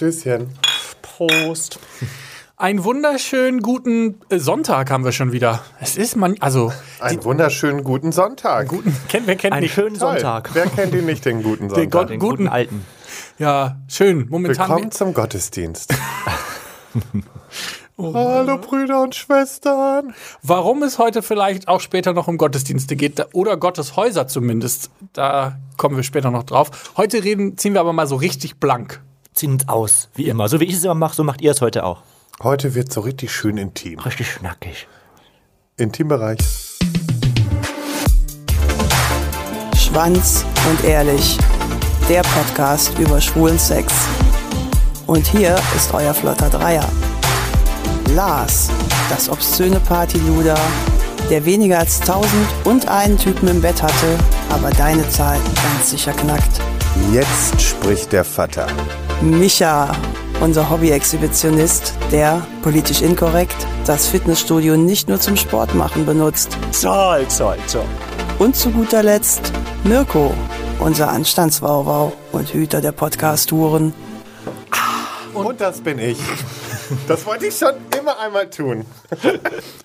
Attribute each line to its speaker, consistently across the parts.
Speaker 1: Stößchen.
Speaker 2: Prost.
Speaker 3: Einen wunderschönen guten äh, Sonntag haben wir schon wieder. Es ist man, also
Speaker 1: Einen wunderschönen guten Sonntag.
Speaker 3: guten, kennt, wer kennt
Speaker 2: Einen
Speaker 3: nicht?
Speaker 2: schönen
Speaker 1: Toll.
Speaker 2: Sonntag.
Speaker 1: Wer kennt ihn nicht, den guten
Speaker 3: Den Gott-
Speaker 1: Sonntag?
Speaker 2: Den
Speaker 3: guten-
Speaker 2: guten alten.
Speaker 3: Ja, schön. Momentan.
Speaker 1: Willkommen zum Gottesdienst. Hallo Brüder und Schwestern.
Speaker 3: Warum es heute vielleicht auch später noch um Gottesdienste geht oder Gotteshäuser zumindest, da kommen wir später noch drauf. Heute reden, ziehen wir aber mal so richtig blank.
Speaker 2: Ziehen uns aus, wie immer. So wie ich es immer mache, so macht ihr es heute auch.
Speaker 1: Heute wird so richtig schön intim.
Speaker 2: Richtig schnackig.
Speaker 1: Intimbereich.
Speaker 4: Schwanz und ehrlich. Der Podcast über schwulen Sex. Und hier ist euer flotter Dreier. Lars, das obszöne Partyluder, der weniger als tausend und einen Typen im Bett hatte, aber deine Zahl ganz sicher knackt.
Speaker 1: Jetzt spricht der Vater.
Speaker 4: Micha, unser Hobby-Exhibitionist, der, politisch inkorrekt, das Fitnessstudio nicht nur zum Sport machen benutzt.
Speaker 2: Zoll, zoll, zoll.
Speaker 4: Und zu guter Letzt Mirko, unser Anstandswauwau und Hüter der Podcast-Touren.
Speaker 1: Und das bin ich. Das wollte ich schon immer einmal tun.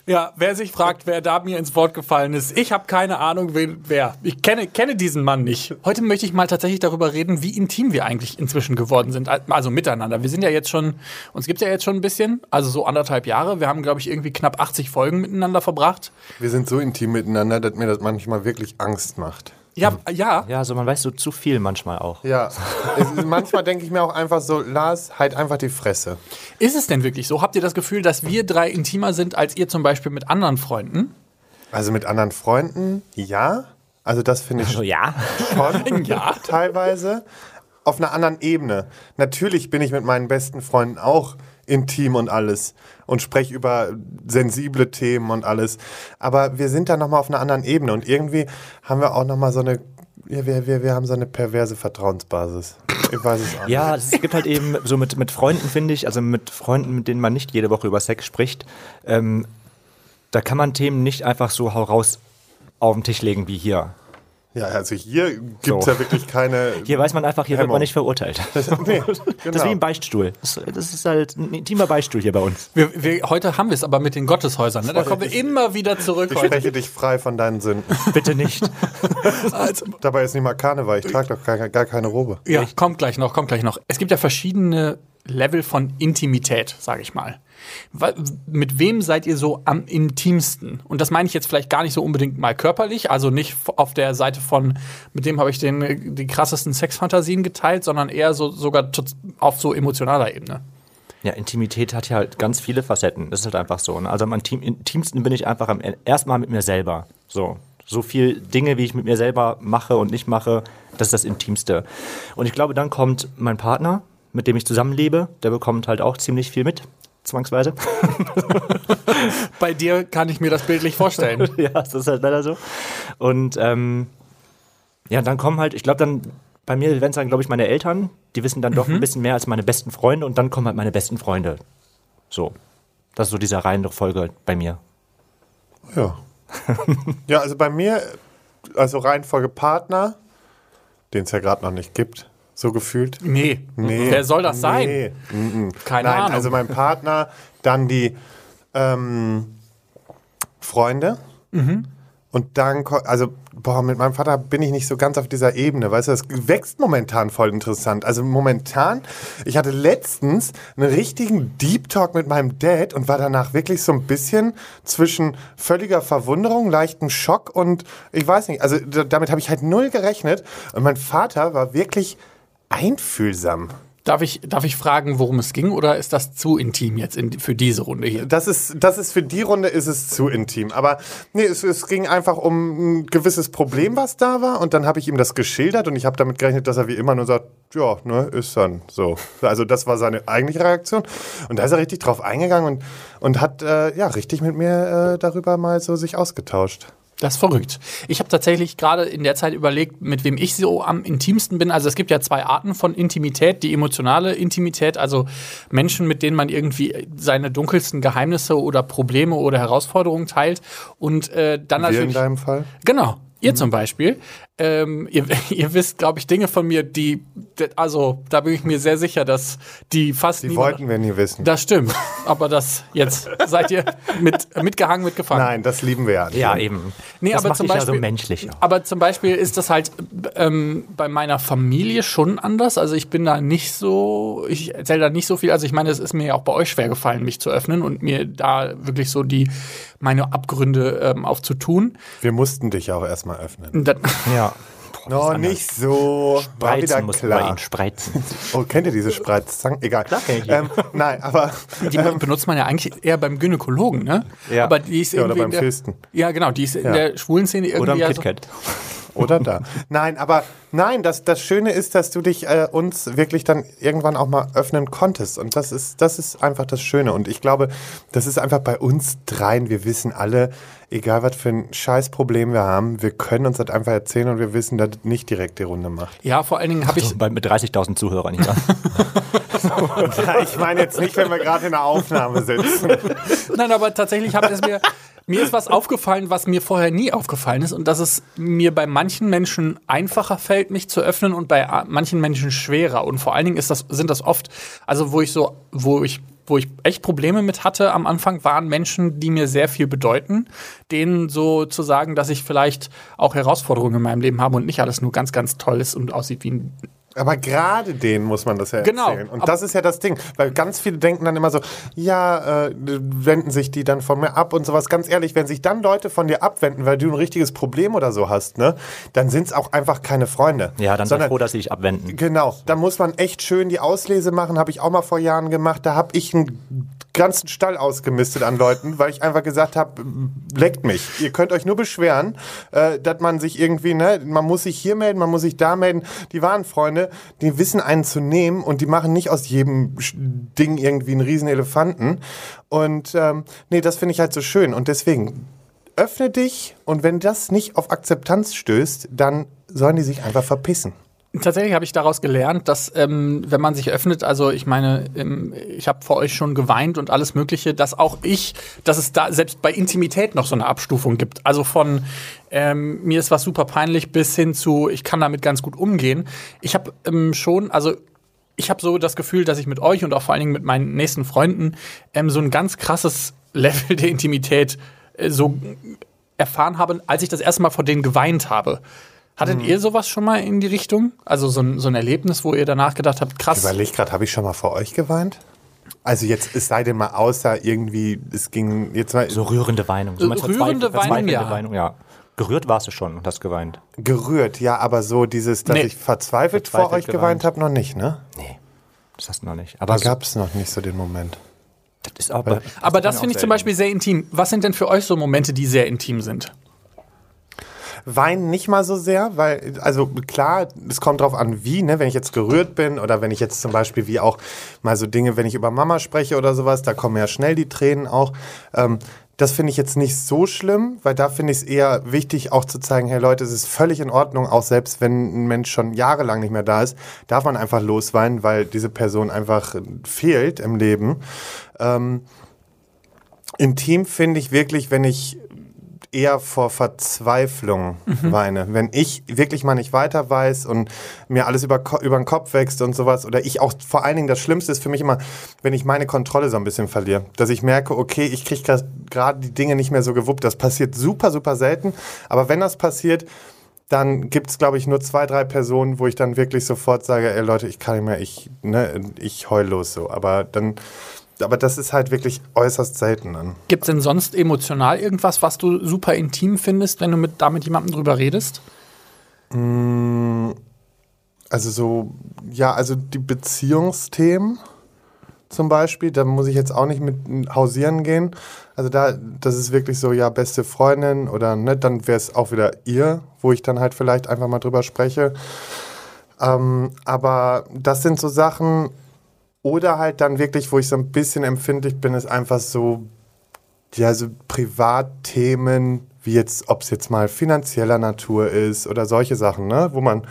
Speaker 3: Ja, wer sich fragt, wer da mir ins Wort gefallen ist, ich habe keine Ahnung, wen, wer. Ich kenne, kenne diesen Mann nicht. Heute möchte ich mal tatsächlich darüber reden, wie intim wir eigentlich inzwischen geworden sind, also miteinander. Wir sind ja jetzt schon, uns gibt ja jetzt schon ein bisschen, also so anderthalb Jahre. Wir haben, glaube ich, irgendwie knapp 80 Folgen miteinander verbracht.
Speaker 1: Wir sind so intim miteinander, dass mir das manchmal wirklich Angst macht.
Speaker 3: Ja, ja.
Speaker 2: Ja, so man weiß so zu viel manchmal auch.
Speaker 1: Ja, es manchmal denke ich mir auch einfach so, Lars, halt einfach die Fresse.
Speaker 3: Ist es denn wirklich so? Habt ihr das Gefühl, dass wir drei intimer sind als ihr zum Beispiel mit anderen Freunden?
Speaker 1: Also mit anderen Freunden, ja. Also das finde ich
Speaker 2: So, ja.
Speaker 1: schon
Speaker 3: Ja.
Speaker 1: teilweise. Auf einer anderen Ebene. Natürlich bin ich mit meinen besten Freunden auch intim und alles und spreche über sensible Themen und alles. Aber wir sind da nochmal auf einer anderen Ebene und irgendwie haben wir auch nochmal so eine, ja, wir, wir, wir haben so eine perverse Vertrauensbasis. Ich weiß es auch nicht.
Speaker 2: Ja, es gibt halt eben so mit, mit Freunden, finde ich, also mit Freunden, mit denen man nicht jede Woche über Sex spricht, ähm, da kann man Themen nicht einfach so hau raus auf den Tisch legen wie hier.
Speaker 1: Ja, also hier gibt es
Speaker 2: So.
Speaker 1: ja wirklich keine.
Speaker 2: Hier weiß man einfach, hier wird
Speaker 1: Hemmung.
Speaker 2: man nicht verurteilt.
Speaker 1: nee,
Speaker 2: Das ist wie
Speaker 1: genau.
Speaker 2: ein Beichtstuhl. Das, das ist halt ein intimer Beichtstuhl hier bei uns.
Speaker 3: Wir, wir, heute haben wir es aber mit den Gotteshäusern. Ne? Da kommen wir immer wieder zurück.
Speaker 1: Ich
Speaker 3: Heute.
Speaker 1: spreche dich frei von deinen Sünden.
Speaker 2: Bitte nicht.
Speaker 3: Also,
Speaker 1: Dabei ist nicht mal Karneval, ich trage doch gar, gar keine Robe.
Speaker 3: Ja, kommt gleich noch, kommt gleich noch. Es gibt ja verschiedene Level von Intimität, sage ich mal. Mit wem seid ihr so am intimsten? Und das meine ich jetzt vielleicht gar nicht so unbedingt mal körperlich, also nicht auf der Seite von, mit dem habe ich den, die krassesten Sexfantasien geteilt, sondern eher so sogar auf so emotionaler Ebene.
Speaker 2: Ja, Intimität hat ja halt ganz viele Facetten. Das ist halt einfach so. Ne? Also am intim, intimsten bin ich einfach am erstmal mit mir selber. So. So viel Dinge, wie ich mit mir selber mache und nicht mache, das ist das Intimste. Und ich glaube, dann kommt mein Partner, mit dem ich zusammenlebe, der bekommt halt auch ziemlich viel mit, zwangsweise.
Speaker 3: Bei dir kann ich mir das bildlich vorstellen.
Speaker 2: ja, das ist halt leider so. Und ähm, ja, dann kommen halt, ich glaube dann, bei mir wären es dann, glaube ich, meine Eltern, die wissen dann doch ein bisschen mehr als meine besten Freunde und dann kommen halt meine besten Freunde. So. Das ist so dieser Reihenfolge bei mir.
Speaker 1: Ja. ja, also bei mir, also Reihenfolge Partner, den es ja gerade noch nicht gibt, so gefühlt.
Speaker 3: Nee.
Speaker 1: Nee.
Speaker 3: Wer soll das sein?
Speaker 1: Nee. Mhm.
Speaker 3: Keine
Speaker 1: Nein,
Speaker 3: Ahnung.
Speaker 1: also mein Partner, dann die ähm, Freunde.
Speaker 3: Mhm.
Speaker 1: Und dann, also, boah, mit meinem Vater bin ich nicht so ganz auf dieser Ebene, weißt du, das wächst momentan voll interessant. Also momentan, ich hatte letztens einen richtigen Deep Talk mit meinem Dad und war danach wirklich so ein bisschen zwischen völliger Verwunderung, leichtem Schock und ich weiß nicht, also damit habe ich halt null gerechnet. Und mein Vater war wirklich einfühlsam.
Speaker 3: Darf ich, darf ich fragen, worum es ging, oder ist das zu intim jetzt in, für diese Runde hier?
Speaker 1: Das ist, das ist für die Runde ist es zu intim. Aber nee, es, es ging einfach um ein gewisses Problem, was da war. Und dann habe ich ihm das geschildert und ich habe damit gerechnet, dass er wie immer nur sagt, ja, ne, ist dann so. Also das war seine eigentliche Reaktion. Und da ist er richtig drauf eingegangen und, und hat äh, ja richtig mit mir äh, darüber mal so sich ausgetauscht.
Speaker 3: Das ist verrückt. Ich habe tatsächlich gerade in der Zeit überlegt, mit wem ich so am intimsten bin. Also es gibt ja zwei Arten von Intimität. Die emotionale Intimität, also Menschen, mit denen man irgendwie seine dunkelsten Geheimnisse oder Probleme oder Herausforderungen teilt. Und äh, dann
Speaker 1: Wir in
Speaker 3: natürlich.
Speaker 1: deinem Fall?
Speaker 3: Genau. Ihr zum Beispiel. Ähm, ihr, ihr wisst, glaube ich, Dinge von mir, die, also da bin ich mir sehr sicher, dass die fast
Speaker 1: Die
Speaker 3: niemand-
Speaker 1: wollten wir nie wissen.
Speaker 3: Das stimmt, aber das jetzt seid ihr mit, mitgehangen, mitgefangen.
Speaker 1: Nein, das lieben wir ja.
Speaker 2: Ja, eben.
Speaker 3: Nee,
Speaker 2: das
Speaker 3: aber
Speaker 2: macht
Speaker 3: zum
Speaker 2: dich ja so
Speaker 3: Beispiel-
Speaker 2: menschlich. auch.
Speaker 3: Aber zum Beispiel ist das halt ähm, bei meiner Familie schon anders. Also ich bin da nicht so, ich erzähle da nicht so viel. Also ich meine, es ist mir ja auch bei euch schwer gefallen, mich zu öffnen und mir da wirklich so die meine Abgründe ähm, aufzutun.
Speaker 1: Wir mussten dich auch erstmal öffnen.
Speaker 3: Dann,
Speaker 2: Ja.
Speaker 1: No, nicht so.
Speaker 2: Spreizen muss
Speaker 1: klar.
Speaker 2: ihn spreizen.
Speaker 1: Oh, kennt ihr diese Spreizzangen? Egal.
Speaker 2: Klar kenn ich die.
Speaker 1: ähm, nein, aber
Speaker 3: die benutzt man ja eigentlich eher beim Gynäkologen, ne?
Speaker 2: Ja.
Speaker 3: Aber die ist
Speaker 1: Ja, oder beim
Speaker 3: in der,
Speaker 1: Fisten.
Speaker 3: Ja, genau, die ist in
Speaker 1: Ja.
Speaker 3: der schwulen Szene irgendwie
Speaker 2: Oder im
Speaker 3: ja so-
Speaker 2: KitKat.
Speaker 1: Oder da. Nein, aber nein, das, das Schöne ist, dass du dich äh, uns wirklich dann irgendwann auch mal öffnen konntest. Und das ist, das ist einfach das Schöne. Und ich glaube, das ist einfach bei uns dreien. Wir wissen alle, egal was für ein Scheißproblem wir haben, wir können uns das einfach erzählen und wir wissen, dass es nicht direkt die Runde macht.
Speaker 3: Ja, vor allen Dingen habe ich
Speaker 2: Bei, mit 30.000 Zuhörern hier.
Speaker 1: Ja, ich meine jetzt nicht, wenn wir gerade in der Aufnahme sitzen.
Speaker 3: Nein, aber tatsächlich habe es mir. Mir ist was aufgefallen, was mir vorher nie aufgefallen ist, und dass es mir bei manchen Menschen einfacher fällt, mich zu öffnen und bei manchen Menschen schwerer. Und vor allen Dingen ist das, sind das oft, also wo ich so, wo ich, wo ich echt Probleme mit hatte am Anfang, waren Menschen, die mir sehr viel bedeuten, denen so zu sagen, dass ich vielleicht auch Herausforderungen in meinem Leben habe und nicht alles nur ganz, ganz toll ist und aussieht wie ein
Speaker 1: Aber gerade denen muss man das ja
Speaker 3: Genau,
Speaker 1: erzählen. Und das ist ja das Ding. Weil ganz viele denken dann immer so, ja, äh, wenden sich die dann von mir ab und sowas. Ganz ehrlich, wenn sich dann Leute von dir abwenden, weil du ein richtiges Problem oder so hast, ne, dann sind es auch einfach keine Freunde.
Speaker 2: Ja, dann sei
Speaker 1: Sondern-
Speaker 2: froh, dass sie dich abwenden.
Speaker 1: Genau, da muss man echt schön die Auslese machen, habe ich auch mal vor Jahren gemacht. Da habe ich einen ganzen Stall ausgemistet an Leuten, weil ich einfach gesagt habe, leckt mich. Ihr könnt euch nur beschweren, äh, dass man sich irgendwie, ne, man muss sich hier melden, man muss sich da melden. Die wahren Freunde, die wissen einen zu nehmen und die machen nicht aus jedem Ding irgendwie einen riesen Elefanten. Und ähm, nee, das finde ich halt so schön. Und deswegen öffne dich und wenn das nicht auf Akzeptanz stößt, dann sollen die sich einfach verpissen.
Speaker 3: Tatsächlich habe ich daraus gelernt, dass ähm, wenn man sich öffnet, also ich meine, ähm, ich habe vor euch schon geweint und alles Mögliche, dass auch ich, dass es da selbst bei Intimität noch so eine Abstufung gibt. Also von ähm, mir ist was super peinlich bis hin zu ich kann damit ganz gut umgehen. Ich habe ähm, schon, also ich habe so das Gefühl, dass ich mit euch und auch vor allen Dingen mit meinen nächsten Freunden ähm, so ein ganz krasses Level der Intimität äh, so erfahren habe, als ich das erste Mal vor denen geweint habe. Hattet ihr sowas schon mal in die Richtung? Also so ein, so ein Erlebnis, wo ihr danach gedacht habt,
Speaker 1: Ich
Speaker 3: krass.
Speaker 1: überlege gerade, habe ich schon mal vor euch geweint? Also jetzt, es sei denn mal außer irgendwie, es ging jetzt mal
Speaker 2: So rührende Weinung. So
Speaker 3: Rührende
Speaker 2: verzweifel-
Speaker 3: Weinung, ja.
Speaker 2: Weinung, ja. Gerührt warst du schon und hast geweint.
Speaker 1: gerührt, ja, aber so dieses, dass
Speaker 3: Nee.
Speaker 1: ich verzweifelt, vor
Speaker 2: Verzweifelt
Speaker 1: euch geweint
Speaker 2: geweint.
Speaker 1: habe, noch nicht, ne?
Speaker 2: Nee, das hast du noch nicht.
Speaker 1: Da
Speaker 2: Aber so,
Speaker 1: gab es noch nicht so den Moment.
Speaker 2: das ist aber,
Speaker 3: Aber das finde ich zum Beispiel sehr intim. Was sind denn für euch so Momente, die sehr intim sind?
Speaker 1: Weinen nicht mal so sehr, weil, also klar, es kommt drauf an, wie, ne? Wenn ich jetzt gerührt bin oder wenn ich jetzt zum Beispiel wie auch mal so Dinge, wenn ich über Mama spreche oder sowas, da kommen ja schnell die Tränen auch. Ähm, das finde ich jetzt nicht so schlimm, weil da finde ich es eher wichtig, auch zu zeigen, hey Leute, es ist völlig in Ordnung, auch selbst wenn ein Mensch schon jahrelang nicht mehr da ist, darf man einfach losweinen, weil diese Person einfach fehlt im Leben. Ähm, intim finde ich wirklich, wenn ich eher vor Verzweiflung weine. Wenn ich wirklich mal nicht weiter weiß und mir alles über, über den Kopf wächst und sowas. Oder ich auch, vor allen Dingen, das Schlimmste ist für mich immer, wenn ich meine Kontrolle so ein bisschen verliere. Dass ich merke, okay, ich kriege gerade die Dinge nicht mehr so gewuppt. Das passiert super, super selten. Aber wenn das passiert, dann gibt es, glaube ich, nur zwei, drei Personen, wo ich dann wirklich sofort sage, ey Leute, ich kann nicht mehr, ich, ne, ich heul los so. Aber dann, aber das ist halt wirklich äußerst selten dann.
Speaker 3: Gibt es denn sonst emotional irgendwas, was du super intim findest, wenn du mit, da mit jemandem drüber redest?
Speaker 1: Also so, ja, also die Beziehungsthemen zum Beispiel, da muss ich jetzt auch nicht mit hausieren gehen. Also da, das ist wirklich so, ja, beste Freundin oder ne, dann wäre es auch wieder ihr, wo ich dann halt vielleicht einfach mal drüber spreche. Ähm, aber das sind so Sachen, oder halt dann wirklich, wo ich so ein bisschen empfindlich bin, ist einfach so, ja, so Privatthemen, wie jetzt, ob es jetzt mal finanzieller Natur ist oder solche Sachen, ne, wo man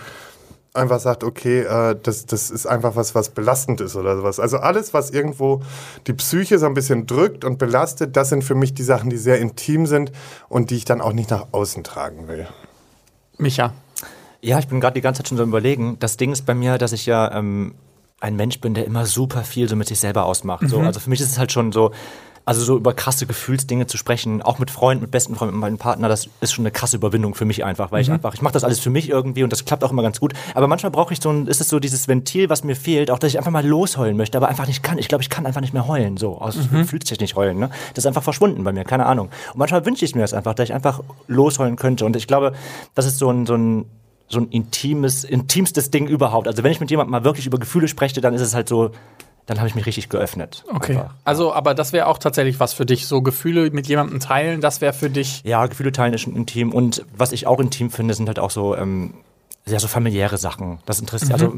Speaker 1: einfach sagt, okay, äh, das, das ist einfach was, was belastend ist oder sowas. Also alles, was irgendwo die Psyche so ein bisschen drückt und belastet, das sind für mich die Sachen, die sehr intim sind und die ich dann auch nicht nach außen tragen will.
Speaker 3: Micha.
Speaker 2: Ja, ich bin gerade die ganze Zeit schon so überlegen. Das Ding ist bei mir, dass ich ja ähm, ein Mensch bin, der immer super viel so mit sich selber ausmacht. So, also für mich ist es halt schon so, also so über krasse Gefühlsdinge zu sprechen, auch mit Freunden, mit besten Freunden, mit meinem Partner, das ist schon eine krasse Überwindung für mich einfach, weil ich einfach, ich mache das alles für mich irgendwie und das klappt auch immer ganz gut. Aber manchmal brauche ich so ein, ist es so dieses Ventil, was mir fehlt, auch dass ich einfach mal losheulen möchte, aber einfach nicht kann. Ich glaube, ich kann einfach nicht mehr heulen, so aus nicht heulen. Ne? Das ist einfach verschwunden bei mir, keine Ahnung. Und manchmal wünsche ich mir das einfach, dass ich einfach losheulen könnte. Und ich glaube, das ist so ein, so ein so ein intimes, intimstes Ding überhaupt. Also wenn ich mit jemandem mal wirklich über Gefühle spreche, dann ist es halt so, dann habe ich mich richtig geöffnet.
Speaker 3: Okay.
Speaker 2: Einfach.
Speaker 3: Also, aber das wäre auch tatsächlich was für dich. So Gefühle mit jemandem teilen, das wäre für dich.
Speaker 2: Ja, Gefühle teilen ist schon intim. Und was ich auch intim finde, sind halt auch so, ähm, ja, so familiäre Sachen. Das interessiert, also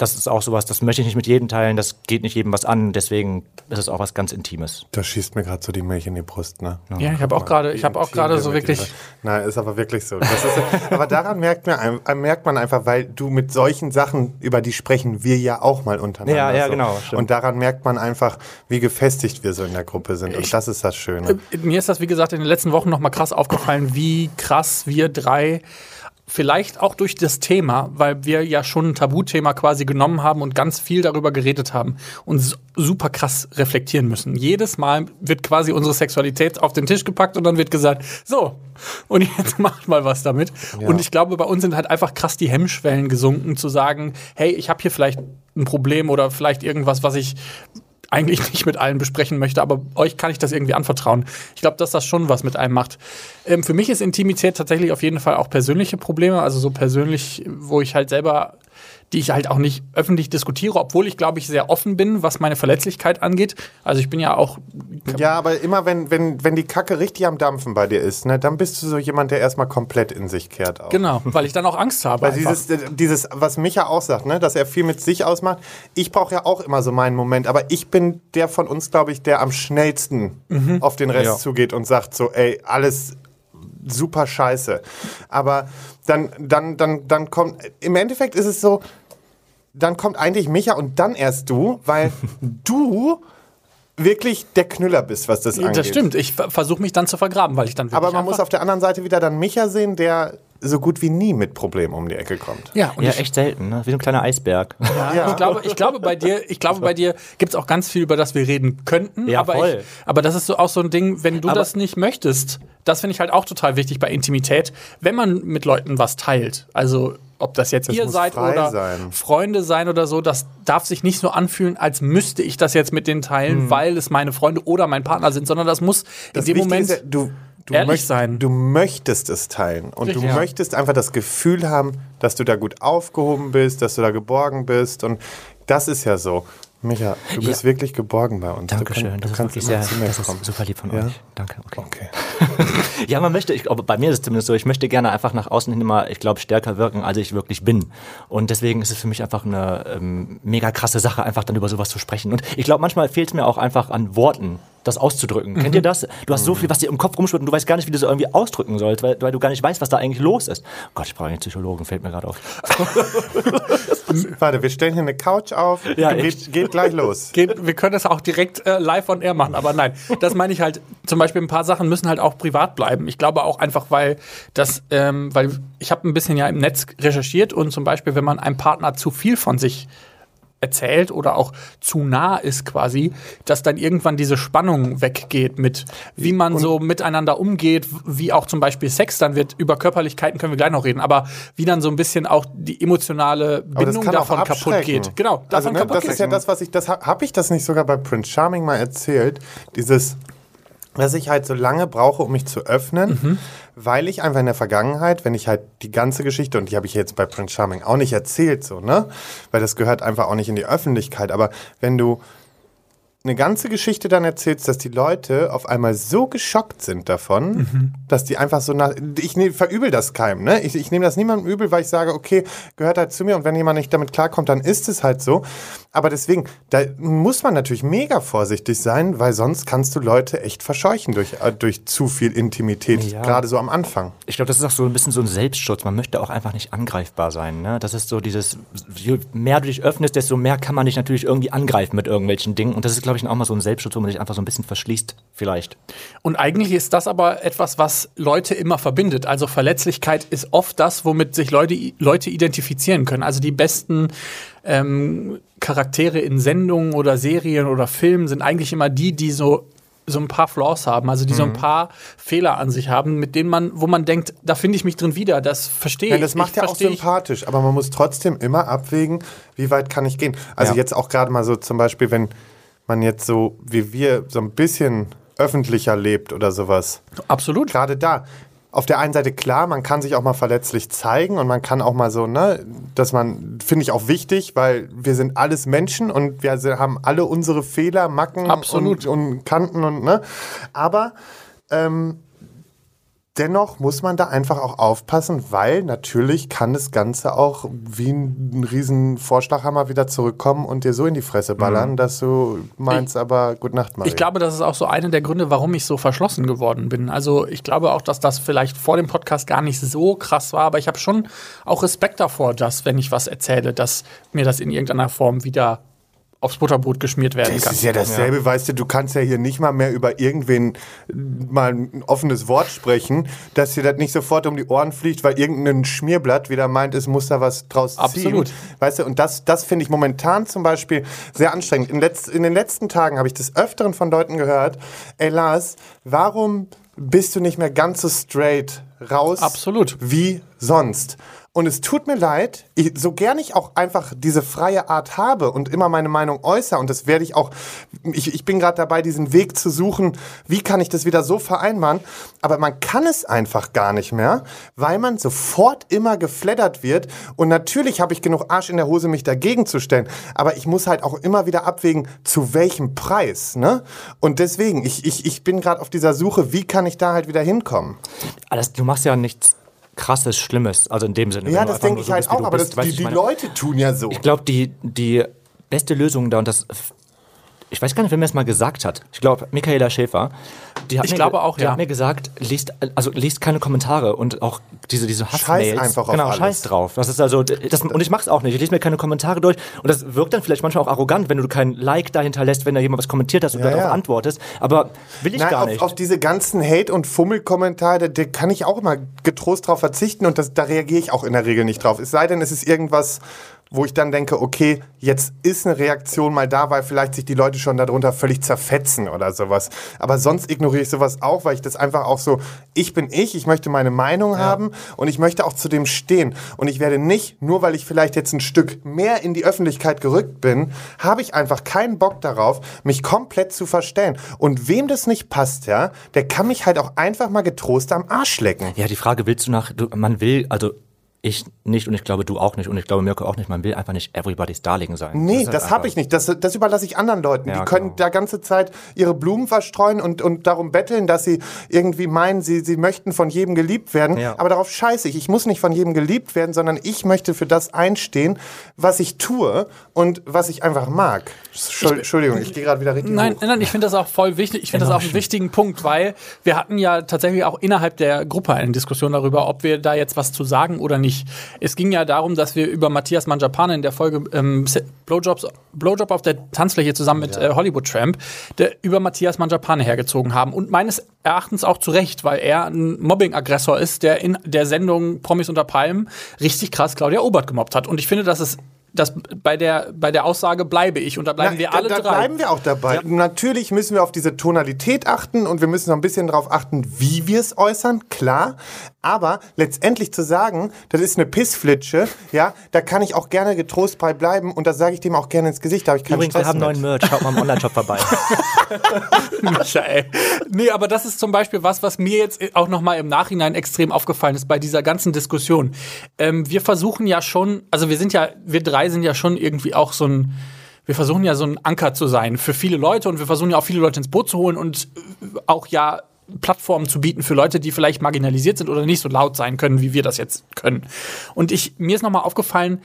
Speaker 2: das ist auch sowas, das möchte ich nicht mit jedem teilen, das geht nicht jedem was an, deswegen ist es auch was ganz Intimes.
Speaker 1: Da schießt mir gerade so die Milch in die Brust, ne?
Speaker 3: Ja, ich habe auch gerade, ich habe auch gerade so wirklich.
Speaker 1: Nein, ist aber wirklich so. Das ist, aber daran merkt man, äh, merkt man einfach, weil du mit solchen Sachen, über die sprechen wir ja auch mal untereinander.
Speaker 2: Ja, ja,
Speaker 1: so.
Speaker 2: genau, stimmt.
Speaker 1: Und daran merkt man einfach, wie gefestigt wir so in der Gruppe sind. Und das ist das Schöne.
Speaker 3: Mir ist das, wie gesagt, in den letzten Wochen noch mal krass aufgefallen, wie krass wir drei vielleicht auch durch das Thema, weil wir ja schon ein Tabuthema quasi genommen haben und ganz viel darüber geredet haben und super krass reflektieren müssen. Jedes Mal wird quasi unsere Sexualität auf den Tisch gepackt und dann wird gesagt, so, und jetzt macht mal was damit. Und ich glaube, bei uns sind halt einfach krass die Hemmschwellen gesunken, zu sagen, hey, ich habe hier vielleicht ein Problem oder vielleicht irgendwas, was ich eigentlich nicht mit allen besprechen möchte, aber euch kann ich das irgendwie anvertrauen. Ich glaube, dass das schon was mit einem macht. Ähm, für mich ist Intimität tatsächlich auf jeden Fall auch persönliche Probleme, also so persönlich, wo ich halt selber, die ich halt auch nicht öffentlich diskutiere, obwohl ich glaube ich sehr offen bin, was meine Verletzlichkeit angeht. Also ich bin ja auch
Speaker 1: Ja, aber immer wenn, wenn, wenn die Kacke richtig am Dampfen bei dir ist, ne, dann bist du so jemand, der erstmal komplett in sich kehrt. Auch.
Speaker 3: genau, weil ich dann auch Angst habe.
Speaker 1: Weil
Speaker 3: einfach.
Speaker 1: dieses, äh, dieses, was Micha auch sagt, ne, dass er viel mit sich ausmacht. Ich brauche ja auch immer so meinen Moment, aber ich bin der von uns, glaube ich, der am schnellsten auf den Rest
Speaker 2: Ja.
Speaker 1: zugeht und sagt so, ey, alles super scheiße. Aber dann, dann, dann, dann kommt, im Endeffekt ist es so, dann kommt eigentlich Micha und dann erst du, weil du wirklich der Knüller bist, was das angeht.
Speaker 3: das stimmt. Ich versuche mich dann zu vergraben, weil ich dann wirklich
Speaker 1: Aber man muss auf der anderen Seite wieder dann Micha sehen, der so gut wie nie mit Problemen um die Ecke kommt.
Speaker 3: ja, und
Speaker 2: Ja, echt selten, ne? wie so ein kleiner Eisberg.
Speaker 3: Ja, Ich, glaube, ich glaube, bei dir, ich glaube, bei dir gibt es auch ganz viel, über das wir reden könnten.
Speaker 2: Ja,
Speaker 3: aber,
Speaker 2: voll.
Speaker 3: Ich, aber das ist so auch so ein Ding, wenn du
Speaker 2: Aber-
Speaker 3: das nicht möchtest, das finde ich halt auch total wichtig bei Intimität, wenn man mit Leuten was teilt. Also ob das jetzt
Speaker 1: Das
Speaker 3: ihr seid oder
Speaker 1: sein.
Speaker 3: Freunde sein oder so, das darf sich nicht so anfühlen, als müsste ich das jetzt mit denen teilen,
Speaker 1: Hm.
Speaker 3: weil es meine Freunde oder mein Partner sind, sondern das muss
Speaker 1: Das
Speaker 3: in dem
Speaker 1: Wichtige
Speaker 3: Moment
Speaker 1: ja, du, du,
Speaker 3: ehrlich
Speaker 1: möcht-
Speaker 3: sein.
Speaker 1: du möchtest es teilen. Und
Speaker 3: Richtig,
Speaker 1: du
Speaker 3: ja.
Speaker 1: möchtest einfach das Gefühl haben, dass du da gut aufgehoben bist, dass du da geborgen bist. Und das ist ja so. Micha, du bist wirklich geborgen bei uns.
Speaker 2: Dankeschön,
Speaker 1: Du, kann,
Speaker 2: das
Speaker 1: du
Speaker 2: ist
Speaker 1: kannst
Speaker 2: wirklich
Speaker 1: immer
Speaker 2: sehr,
Speaker 1: zu mir
Speaker 2: das
Speaker 1: kommen.
Speaker 2: ist super lieb von
Speaker 1: Ja?
Speaker 2: euch. Danke, okay.
Speaker 1: Okay.
Speaker 2: Ja, man möchte, ich, aber bei mir ist es zumindest so, ich möchte gerne einfach nach außen hin immer, ich glaube, stärker wirken, als ich wirklich bin. Und deswegen ist es für mich einfach eine ähm, mega krasse Sache, einfach dann über sowas zu sprechen. Und ich glaube, manchmal fehlt es mir auch einfach an Worten, das auszudrücken. Kennt ihr das? Du hast so viel, was dir im Kopf rumschwirrt und du weißt gar nicht, wie du es irgendwie ausdrücken sollst, weil, weil du gar nicht weißt, was da eigentlich los ist. Oh Gott, ich brauche einen Psychologen, fällt mir gerade auf.
Speaker 1: Warte, wir stellen hier eine Couch auf.
Speaker 2: Ja,
Speaker 1: geht, geht gleich los.
Speaker 3: Geht, wir können das auch direkt äh, live on air machen, aber nein, das meine ich halt. Zum Beispiel ein paar Sachen müssen halt auch privat bleiben. Ich glaube auch einfach, weil das, ähm, weil ich habe ein bisschen ja im Netz recherchiert und zum Beispiel, wenn man einem Partner zu viel von sich erzählt oder auch zu nah ist quasi, dass dann irgendwann diese Spannung weggeht mit, wie man so miteinander umgeht, wie auch zum Beispiel Sex dann wird. Über Körperlichkeiten können wir gleich noch reden, aber wie dann so ein bisschen auch die emotionale Bindung davon kaputt geht. Genau,
Speaker 1: also,
Speaker 3: davon
Speaker 1: ne,
Speaker 3: kaputt
Speaker 1: das
Speaker 3: geht.
Speaker 1: ist ja das, was ich, das habe ich das nicht sogar bei Prince Charming mal erzählt. Dieses, dass ich halt so lange brauche, um mich zu öffnen,
Speaker 3: Mhm.
Speaker 1: weil ich einfach in der Vergangenheit, wenn ich halt die ganze Geschichte, und die habe ich jetzt bei Prince Charming auch nicht erzählt, so, ne? Weil das gehört einfach auch nicht in die Öffentlichkeit. Aber wenn du eine ganze Geschichte dann erzählst, dass die Leute auf einmal so geschockt sind davon,
Speaker 3: Mhm.
Speaker 1: dass die einfach so nach. Ich ne, verübel das keinem, ne? Ich, ich nehme das niemandem übel, weil ich sage, okay, gehört halt zu mir und wenn jemand nicht damit klarkommt, dann ist es halt so. Aber deswegen, da muss man natürlich mega vorsichtig sein, weil sonst kannst du Leute echt verscheuchen durch, äh, durch zu viel Intimität,
Speaker 2: Ja.
Speaker 1: gerade so am Anfang.
Speaker 2: Ich glaube, das ist auch so ein bisschen so ein Selbstschutz. Man möchte auch einfach nicht angreifbar sein. Ne? Das ist so dieses, je mehr du dich öffnest, desto mehr kann man dich natürlich irgendwie angreifen mit irgendwelchen Dingen. Und das ist, glaube glaube ich, auch mal so ein Selbstschutz, wo man sich einfach so ein bisschen verschließt, vielleicht.
Speaker 3: Und eigentlich ist das aber etwas, was Leute immer verbindet. Also Verletzlichkeit ist oft das, womit sich Leute, Leute identifizieren können. Also die besten ähm, Charaktere in Sendungen oder Serien oder Filmen sind eigentlich immer die, die so so ein paar Flaws haben, also die so ein paar Fehler an sich haben, mit denen man, wo man denkt, da finde ich mich drin wieder, das verstehe ich.
Speaker 1: Ja, das macht
Speaker 3: ich
Speaker 1: ja auch
Speaker 3: ich.
Speaker 1: sympathisch, aber man muss trotzdem immer abwägen, wie weit kann ich gehen. Also
Speaker 2: Ja.
Speaker 1: jetzt auch gerade mal so zum Beispiel, wenn man jetzt so wie wir so ein bisschen öffentlicher lebt oder sowas.
Speaker 3: Absolut.
Speaker 1: Gerade da. Auf der einen Seite klar, man kann sich auch mal verletzlich zeigen und man kann auch mal so, ne, dass man, finde ich auch wichtig, weil wir sind alles Menschen und wir haben alle unsere Fehler, Macken
Speaker 3: Absolut.
Speaker 1: Und, und Kanten und, ne. Aber ähm, dennoch muss man da einfach auch aufpassen, weil natürlich kann das Ganze auch wie ein riesen Vorschlaghammer wieder zurückkommen und dir so in die Fresse ballern, dass du meinst, aber gut Nacht, Marie.
Speaker 3: Ich glaube, das ist auch so einer der Gründe, warum ich so verschlossen geworden bin. Also ich glaube auch, dass das vielleicht vor dem Podcast gar nicht so krass war, aber ich habe schon auch Respekt davor, dass, wenn ich was erzähle, dass mir das in irgendeiner Form wieder aufs Butterbrot geschmiert werden
Speaker 1: Das
Speaker 3: kann.
Speaker 1: ist ja dasselbe, weißt du, du kannst ja hier nicht mal mehr über irgendwen mal ein offenes Wort sprechen, dass dir das nicht sofort um die Ohren fliegt, weil irgendein Schmierblatt wieder meint, es muss da was draus
Speaker 3: Absolut.
Speaker 1: ziehen. Weißt du, und das, das finde ich momentan zum Beispiel sehr anstrengend. In, letz, in den letzten Tagen habe ich des Öfteren von Leuten gehört, ey Lars, warum bist du nicht mehr ganz so straight raus?
Speaker 3: Absolut.
Speaker 1: Wie sonst. Und es tut mir leid, ich, so gern ich auch einfach diese freie Art habe und immer meine Meinung äußere, und das werde ich auch, ich, ich bin gerade dabei, diesen Weg zu suchen, wie kann ich das wieder so vereinbaren, aber man kann es einfach gar nicht mehr, weil man sofort immer geflattert wird. Und natürlich habe ich genug Arsch in der Hose, mich dagegen zu stellen, aber ich muss halt auch immer wieder abwägen, zu welchem Preis. Ne? Und deswegen, ich, ich, ich bin gerade auf dieser Suche, wie kann ich da halt wieder hinkommen.
Speaker 2: Alles, du machst ja nichts krasses, Schlimmes, also in dem Sinne.
Speaker 1: Ja, das denke ich
Speaker 2: so
Speaker 1: halt
Speaker 2: bist,
Speaker 1: auch, aber
Speaker 2: bist,
Speaker 1: das,
Speaker 2: weißt
Speaker 1: die, die? Leute tun ja so.
Speaker 2: Ich glaube, die, die beste Lösung da, und das, ich weiß gar nicht, wer mir das mal gesagt hat. Ich glaube, Michaela Schäfer. Die hat
Speaker 3: Ich
Speaker 2: mir,
Speaker 3: glaube auch,
Speaker 2: die
Speaker 3: ja.
Speaker 2: hat mir gesagt, liest, also liest keine Kommentare und auch diese, diese Hassmails.
Speaker 1: einfach auf
Speaker 2: Genau,
Speaker 1: alles.
Speaker 2: scheiß drauf. Das ist also, das, und ich mach's auch nicht. Ich lese mir keine Kommentare durch und das wirkt dann vielleicht manchmal auch arrogant, wenn du kein Like dahinter lässt, wenn da jemand was kommentiert hast und
Speaker 1: Ja,
Speaker 2: darauf
Speaker 1: ja.
Speaker 2: antwortest. Aber will ich
Speaker 1: Nein,
Speaker 2: gar
Speaker 1: auf,
Speaker 2: nicht.
Speaker 1: auf diese ganzen Hate- und Fummelkommentare, da, da kann ich auch immer getrost drauf verzichten und das, da reagiere ich auch in der Regel nicht drauf. Es sei denn, es ist irgendwas, wo ich dann denke, okay, jetzt ist eine Reaktion mal da, weil vielleicht sich die Leute schon darunter völlig zerfetzen oder sowas. Aber sonst ignoriere ich sowas auch, weil ich das einfach auch so, ich bin ich, ich möchte meine Meinung haben und ich möchte auch zu dem stehen. Und ich werde nicht, nur weil ich vielleicht jetzt ein Stück mehr in die Öffentlichkeit gerückt bin, habe ich einfach keinen Bock darauf, mich komplett zu verstellen. Und wem das nicht passt, ja, der kann mich halt auch einfach mal getrost am Arsch lecken.
Speaker 2: Ja, die Frage willst du nach, du, man will, also ich nicht und ich glaube du auch nicht und ich glaube Mirko auch nicht, man will einfach nicht everybody's Darling sein.
Speaker 1: Nee,
Speaker 2: halt
Speaker 1: das habe ich nicht. Das, das überlasse ich anderen Leuten.
Speaker 2: Ja,
Speaker 1: die können
Speaker 2: genau.
Speaker 1: da ganze Zeit ihre Blumen verstreuen und, und darum betteln, dass sie irgendwie meinen, sie, sie möchten von jedem geliebt werden.
Speaker 2: Ja.
Speaker 1: Aber darauf scheiße ich. Ich muss nicht von jedem geliebt werden, sondern ich möchte für das einstehen, was ich tue und was ich einfach mag. Entschuld- Entschuldigung, ich gehe gerade wieder richtig
Speaker 3: Nein,
Speaker 1: hoch.
Speaker 3: nein, ich finde das auch voll wichtig. Ich finde das auch einen wichtigen Punkt, weil wir hatten ja tatsächlich auch innerhalb der Gruppe eine Diskussion darüber, ob wir da jetzt was zu sagen oder nicht. Es ging ja darum, dass wir über Matthias Manjapane in der Folge ähm, Blowjobs, Blowjob auf der Tanzfläche zusammen mit äh, Hollywood Tramp der, über Matthias Manjapane hergezogen haben. Und meines Erachtens auch zu Recht, weil er ein Mobbing-Aggressor ist, der in der Sendung Promis unter Palmen richtig krass Claudia Obert gemobbt hat. Und ich finde, dass es das bei der, bei der Aussage bleibe ich und da bleiben
Speaker 1: Na,
Speaker 3: wir
Speaker 1: da-
Speaker 3: alle
Speaker 1: da
Speaker 3: drei.
Speaker 1: bleiben wir auch dabei. Natürlich müssen wir auf diese Tonalität achten und wir müssen noch ein bisschen darauf achten, wie wir es äußern, klar. Aber letztendlich zu sagen, das ist eine Pissflitsche, ja, da kann ich auch gerne getrost bei bleiben und das sage ich dem auch gerne ins Gesicht, da habe ich keinen
Speaker 2: Übrigens,
Speaker 1: Stress
Speaker 2: wir haben
Speaker 1: mit.
Speaker 2: neuen Merch, schaut mal im Online-Shop vorbei.
Speaker 3: Michael. Nee, aber das ist zum Beispiel was, was mir jetzt auch nochmal im Nachhinein extrem aufgefallen ist bei dieser ganzen Diskussion. Ähm, wir versuchen ja schon, also wir sind ja, wir drei sind ja schon irgendwie auch so ein, wir versuchen ja so ein Anker zu sein für viele Leute und wir versuchen ja auch viele Leute ins Boot zu holen und äh, auch ja Plattformen zu bieten für Leute, die vielleicht marginalisiert sind oder nicht so laut sein können, wie wir das jetzt können. Und ich, mir ist nochmal aufgefallen,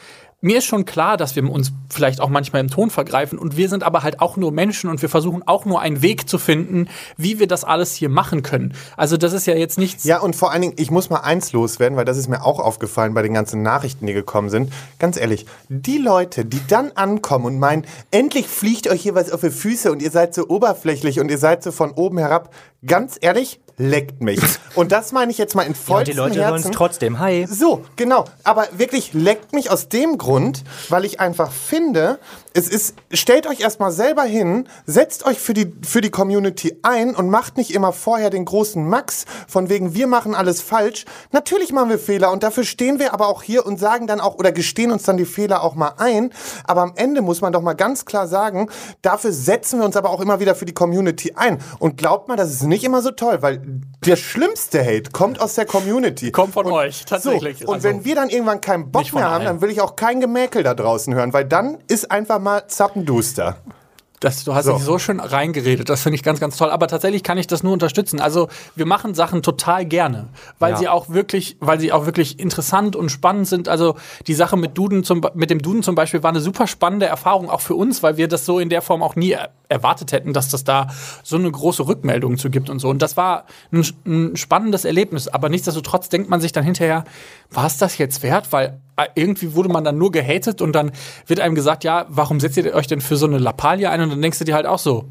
Speaker 3: mir ist schon klar, dass wir uns vielleicht auch manchmal im Ton vergreifen und wir sind aber halt auch nur Menschen und wir versuchen auch nur einen Weg zu finden, wie wir das alles hier machen können. Also das ist ja jetzt nichts.
Speaker 1: Ja, und vor allen Dingen, ich muss mal eins loswerden, weil das ist mir auch aufgefallen bei den ganzen Nachrichten, die gekommen sind. Ganz ehrlich, die Leute, die dann ankommen und meinen, endlich fliegt euch hier was auf die Füße und ihr seid so oberflächlich und ihr seid so von oben herab, ganz ehrlich, leckt mich. Und das meine ich jetzt mal in
Speaker 2: Ja,
Speaker 1: vollstem
Speaker 2: die Leute hören es trotzdem. Hi.
Speaker 1: So, genau. Aber wirklich leckt mich aus dem Grund, weil ich einfach finde, es ist, stellt euch erstmal selber hin, setzt euch für die, für die Community ein und macht nicht immer vorher den großen Max von wegen, wir machen alles falsch. Natürlich machen wir Fehler und dafür stehen wir aber auch hier und sagen dann auch oder gestehen uns dann die Fehler auch mal ein. Aber am Ende muss man doch mal ganz klar sagen, dafür setzen wir uns aber auch immer wieder für die Community ein. Und glaubt mal, das ist nicht immer so toll, weil der schlimmste Hate kommt aus der Community.
Speaker 3: Kommt von
Speaker 1: und
Speaker 3: euch, tatsächlich.
Speaker 1: So, und
Speaker 3: Also-
Speaker 1: wenn wir dann irgendwann keinen Bock mehr haben,
Speaker 3: allen.
Speaker 1: dann will ich auch kein Gemäkel da draußen hören, weil dann ist einfach mal zappenduster.
Speaker 3: Das, du hast
Speaker 1: So.
Speaker 3: dich so schön reingeredet, das finde ich ganz, ganz toll. Aber tatsächlich kann ich das nur unterstützen. Also wir machen Sachen total gerne, weil
Speaker 2: Ja.
Speaker 3: sie auch wirklich, weil sie auch wirklich interessant und spannend sind. Also die Sache mit Duden zum, mit dem Duden zum Beispiel war eine super spannende Erfahrung auch für uns, weil wir das so in der Form auch nie er erwartet hätten, dass das da so eine große Rückmeldung zu gibt und so. Und das war ein, ein spannendes Erlebnis. Aber nichtsdestotrotz denkt man sich dann hinterher, war es das jetzt wert? Weil irgendwie wurde man dann nur gehatet und dann wird einem gesagt, ja, warum setzt ihr euch denn für so eine Lappalie ein? Und dann denkst du dir halt auch so,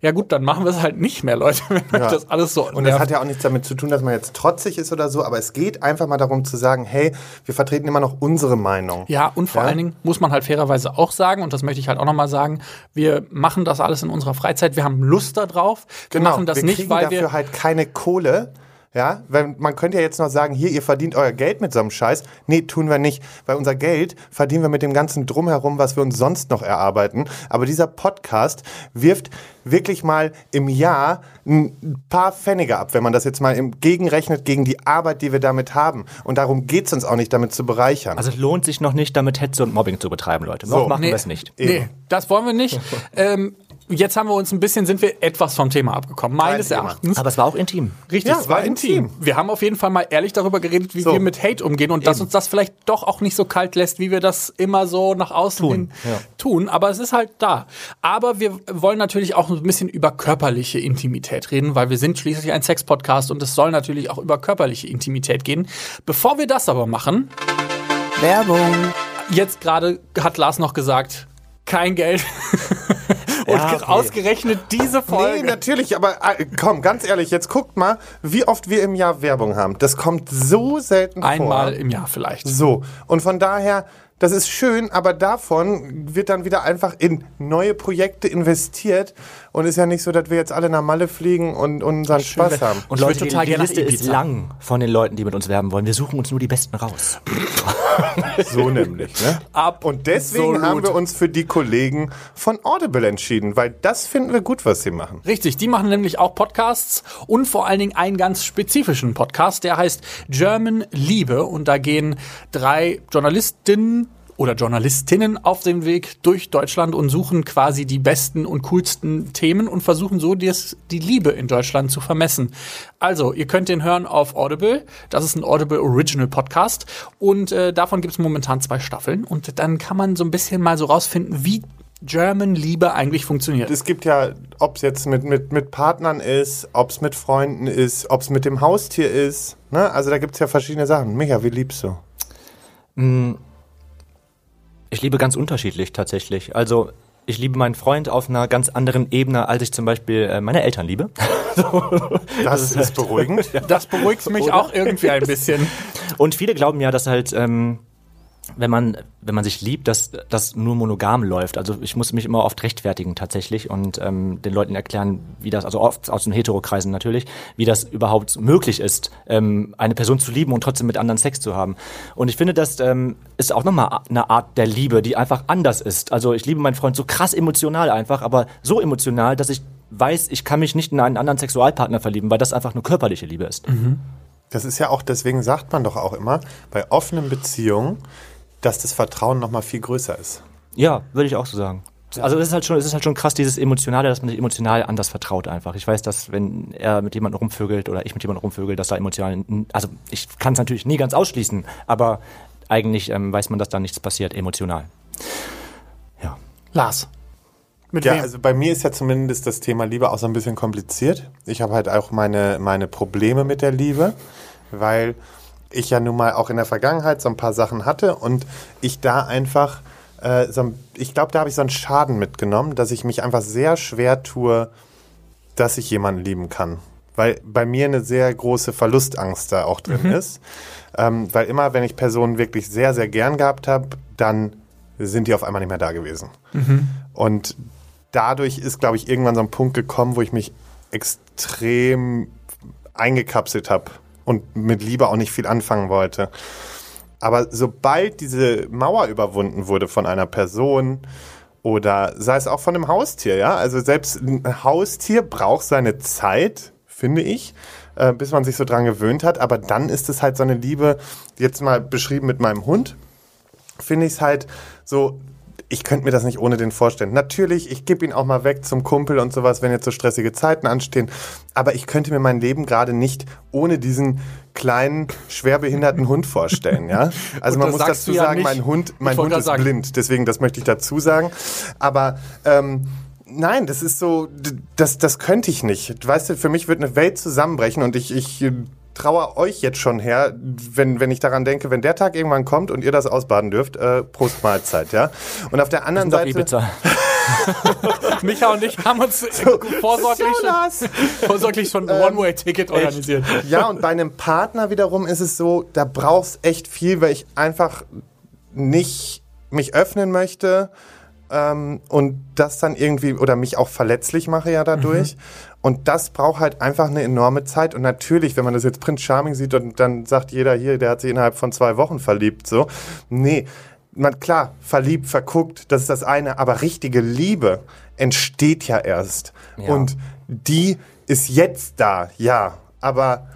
Speaker 3: ja gut, dann machen wir es halt nicht mehr, Leute, wenn euch das alles so
Speaker 1: Und das hat ja auch nichts damit zu tun, dass man jetzt trotzig ist oder so, aber es geht einfach mal darum zu sagen, hey, wir vertreten immer noch unsere Meinung.
Speaker 3: Ja, und vor
Speaker 1: Ja?
Speaker 3: allen Dingen muss man halt fairerweise auch sagen, und das möchte ich halt auch nochmal sagen, wir machen das alles in unserer Freizeit, wir haben Lust darauf. Wir machen das
Speaker 1: Genau, wir
Speaker 3: nicht, weil
Speaker 1: dafür
Speaker 3: wir.
Speaker 1: halt keine Kohle. Ja, weil man könnte ja jetzt noch sagen, hier, ihr verdient euer Geld mit so einem Scheiß. Nee, tun wir nicht, weil unser Geld verdienen wir mit dem ganzen Drumherum, was wir uns sonst noch erarbeiten. Aber dieser Podcast wirft wirklich mal im Jahr ein paar Pfennige ab, wenn man das jetzt mal im gegenrechnet gegen die Arbeit, die wir damit haben. Und darum geht's uns auch nicht, damit zu bereichern.
Speaker 2: Also es lohnt sich noch nicht, damit Hetze und Mobbing zu betreiben, Leute. Noch
Speaker 1: So.
Speaker 2: machen
Speaker 3: Nee.
Speaker 2: wir es nicht.
Speaker 3: Nee, das wollen wir nicht. ähm, jetzt haben wir uns ein bisschen, sind wir etwas vom Thema abgekommen, meines
Speaker 1: Thema.
Speaker 3: Erachtens.
Speaker 2: Aber es war auch intim.
Speaker 3: Richtig,
Speaker 1: Ja,
Speaker 3: es war
Speaker 1: war
Speaker 3: intim.
Speaker 1: intim.
Speaker 3: Wir haben auf jeden Fall mal ehrlich darüber geredet, wie
Speaker 1: So.
Speaker 3: wir mit Hate umgehen und dass uns das vielleicht doch auch nicht so kalt lässt, wie wir das immer so nach außen
Speaker 2: Tun,
Speaker 3: hin
Speaker 2: ja.
Speaker 3: tun. Aber es ist halt da. Aber wir wollen natürlich auch ein bisschen über körperliche Intimität reden, weil wir sind schließlich ein Sex-Podcast und es soll natürlich auch über körperliche Intimität gehen. Bevor wir das aber machen,
Speaker 4: Werbung.
Speaker 3: jetzt gerade hat Lars noch gesagt, kein Geld. und
Speaker 2: Ja, okay.
Speaker 3: ausgerechnet diese Folge.
Speaker 1: Nee, natürlich, aber äh, komm, ganz ehrlich, jetzt guckt mal, wie oft wir im Jahr Werbung haben. Das kommt so selten
Speaker 3: Einmal
Speaker 1: vor.
Speaker 3: im Jahr vielleicht.
Speaker 1: So, und von daher, das ist schön, aber davon wird dann wieder einfach in neue Projekte investiert und ist ja nicht so, dass wir jetzt alle nach Malle fliegen und, und unseren Spaß haben.
Speaker 2: Und Leute, die,
Speaker 3: total
Speaker 2: die
Speaker 3: nach
Speaker 2: Liste ist lang von den Leuten, die mit uns werben wollen. Wir suchen uns nur die Besten raus.
Speaker 1: So nämlich, ne?
Speaker 3: Ab
Speaker 1: Und deswegen
Speaker 3: Absolut.
Speaker 1: haben wir uns für die Kollegen von Audible entschieden, weil das finden wir gut, was sie machen.
Speaker 3: Richtig, die machen nämlich auch Podcasts und vor allen Dingen einen ganz spezifischen Podcast, der heißt German Liebe und da gehen drei Journalistinnen oder Journalistinnen auf den Weg durch Deutschland und suchen quasi die besten und coolsten Themen und versuchen so die Liebe in Deutschland zu vermessen. Also, ihr könnt den hören auf Audible. Das ist ein Audible Original Podcast und äh, davon gibt es momentan zwei Staffeln und dann kann man so ein bisschen mal so rausfinden, wie German Liebe eigentlich funktioniert.
Speaker 1: Es gibt ja, ob es jetzt mit, mit, mit Partnern ist, ob es mit Freunden ist, ob es mit dem Haustier ist. Ne? Also da gibt es ja verschiedene Sachen. Micha, wie liebst du?
Speaker 2: Ich liebe ganz unterschiedlich tatsächlich. Also ich liebe meinen Freund auf einer ganz anderen Ebene, als ich zum Beispiel äh, meine Eltern liebe.
Speaker 1: Das ist beruhigend.
Speaker 3: Das beruhigt mich auch irgendwie ein bisschen.
Speaker 2: Und viele glauben ja, dass halt, ähm, wenn man, wenn man sich liebt, dass das nur monogam läuft. Also ich muss mich immer oft rechtfertigen tatsächlich und ähm, den Leuten erklären, wie das, also oft aus den Heterokreisen natürlich, wie das überhaupt möglich ist, ähm, eine Person zu lieben und trotzdem mit anderen Sex zu haben. Und ich finde, das ähm, ist auch nochmal eine Art der Liebe, die einfach anders ist. Also ich liebe meinen Freund so krass emotional einfach, aber so emotional, dass ich weiß, ich kann mich nicht in einen anderen Sexualpartner verlieben, weil das einfach nur körperliche Liebe ist.
Speaker 1: Das ist ja auch, deswegen sagt man doch auch immer, bei offenen Beziehungen, dass das Vertrauen noch mal viel größer ist.
Speaker 2: Ja, würde ich auch so sagen. Also es ist halt schon, es ist halt schon krass, dieses Emotionale, dass man sich emotional anders vertraut einfach. Ich weiß, dass wenn er mit jemandem rumvögelt oder ich mit jemandem rumvögel, dass da emotional, also ich kann es natürlich nie ganz ausschließen, aber eigentlich ähm, weiß man, dass da nichts passiert, emotional. Ja.
Speaker 3: Lars. Mit
Speaker 1: Ja,
Speaker 3: wem?
Speaker 1: also bei mir ist ja zumindest das Thema Liebe auch so ein bisschen kompliziert. Ich habe halt auch meine, meine Probleme mit der Liebe, weil ich ja nun mal auch in der Vergangenheit so ein paar Sachen hatte und ich da einfach, äh, so, ein- ich glaube, da habe ich so einen Schaden mitgenommen, dass ich mich einfach sehr schwer tue, dass ich jemanden lieben kann. Weil bei mir eine sehr große Verlustangst da auch drin ist. Ähm, weil immer, wenn ich Personen wirklich sehr, sehr gern gehabt habe, dann sind die auf einmal nicht mehr da gewesen. Und dadurch ist, glaube ich, irgendwann so ein Punkt gekommen, wo ich mich extrem eingekapselt habe und mit Liebe auch nicht viel anfangen wollte. Aber sobald diese Mauer überwunden wurde von einer Person oder sei es auch von einem Haustier, ja, also selbst ein Haustier braucht seine Zeit, finde ich, äh, bis man sich so dran gewöhnt hat. Aber dann ist es halt so eine Liebe, jetzt mal beschrieben mit meinem Hund, finde ich es halt so, ich könnte mir das nicht ohne den vorstellen. Natürlich, ich gebe ihn auch mal weg zum Kumpel und sowas, wenn jetzt so stressige Zeiten anstehen. Aber ich könnte mir mein Leben gerade nicht ohne diesen kleinen, schwerbehinderten Hund vorstellen, ja? Also man muss dazu
Speaker 3: ja
Speaker 1: sagen,
Speaker 3: nicht.
Speaker 1: mein Hund, mein Hund ist
Speaker 3: sagen.
Speaker 1: blind, deswegen das möchte ich dazu sagen. Aber ähm, Nein, das ist so, das, das könnte ich nicht. Weißt du, für mich wird eine Welt zusammenbrechen und ich, ich traue euch jetzt schon her, wenn, wenn ich daran denke, wenn der Tag irgendwann kommt und ihr das ausbaden dürft, äh, Prost Mahlzeit, ja. Und auf der anderen
Speaker 2: Doch,
Speaker 1: Seite.
Speaker 2: Ibiza.
Speaker 3: Micha und ich haben uns äh, vorsorglich,
Speaker 1: So,
Speaker 3: vorsorglich schon ein One-Way-Ticket organisiert.
Speaker 1: Ja, und bei einem Partner wiederum ist es so, da brauchst echt viel, weil ich einfach nicht mich öffnen möchte ähm, und das dann irgendwie oder mich auch verletzlich mache ja dadurch. Und das braucht halt einfach eine enorme Zeit. Und natürlich, wenn man das jetzt Prince Charming sieht und dann sagt jeder hier, der hat sich innerhalb von zwei Wochen verliebt, so. Nee, man, klar, verliebt, verguckt, das ist das eine, aber richtige Liebe entsteht ja erst.
Speaker 2: Ja.
Speaker 1: Und die ist jetzt da, ja. Aber,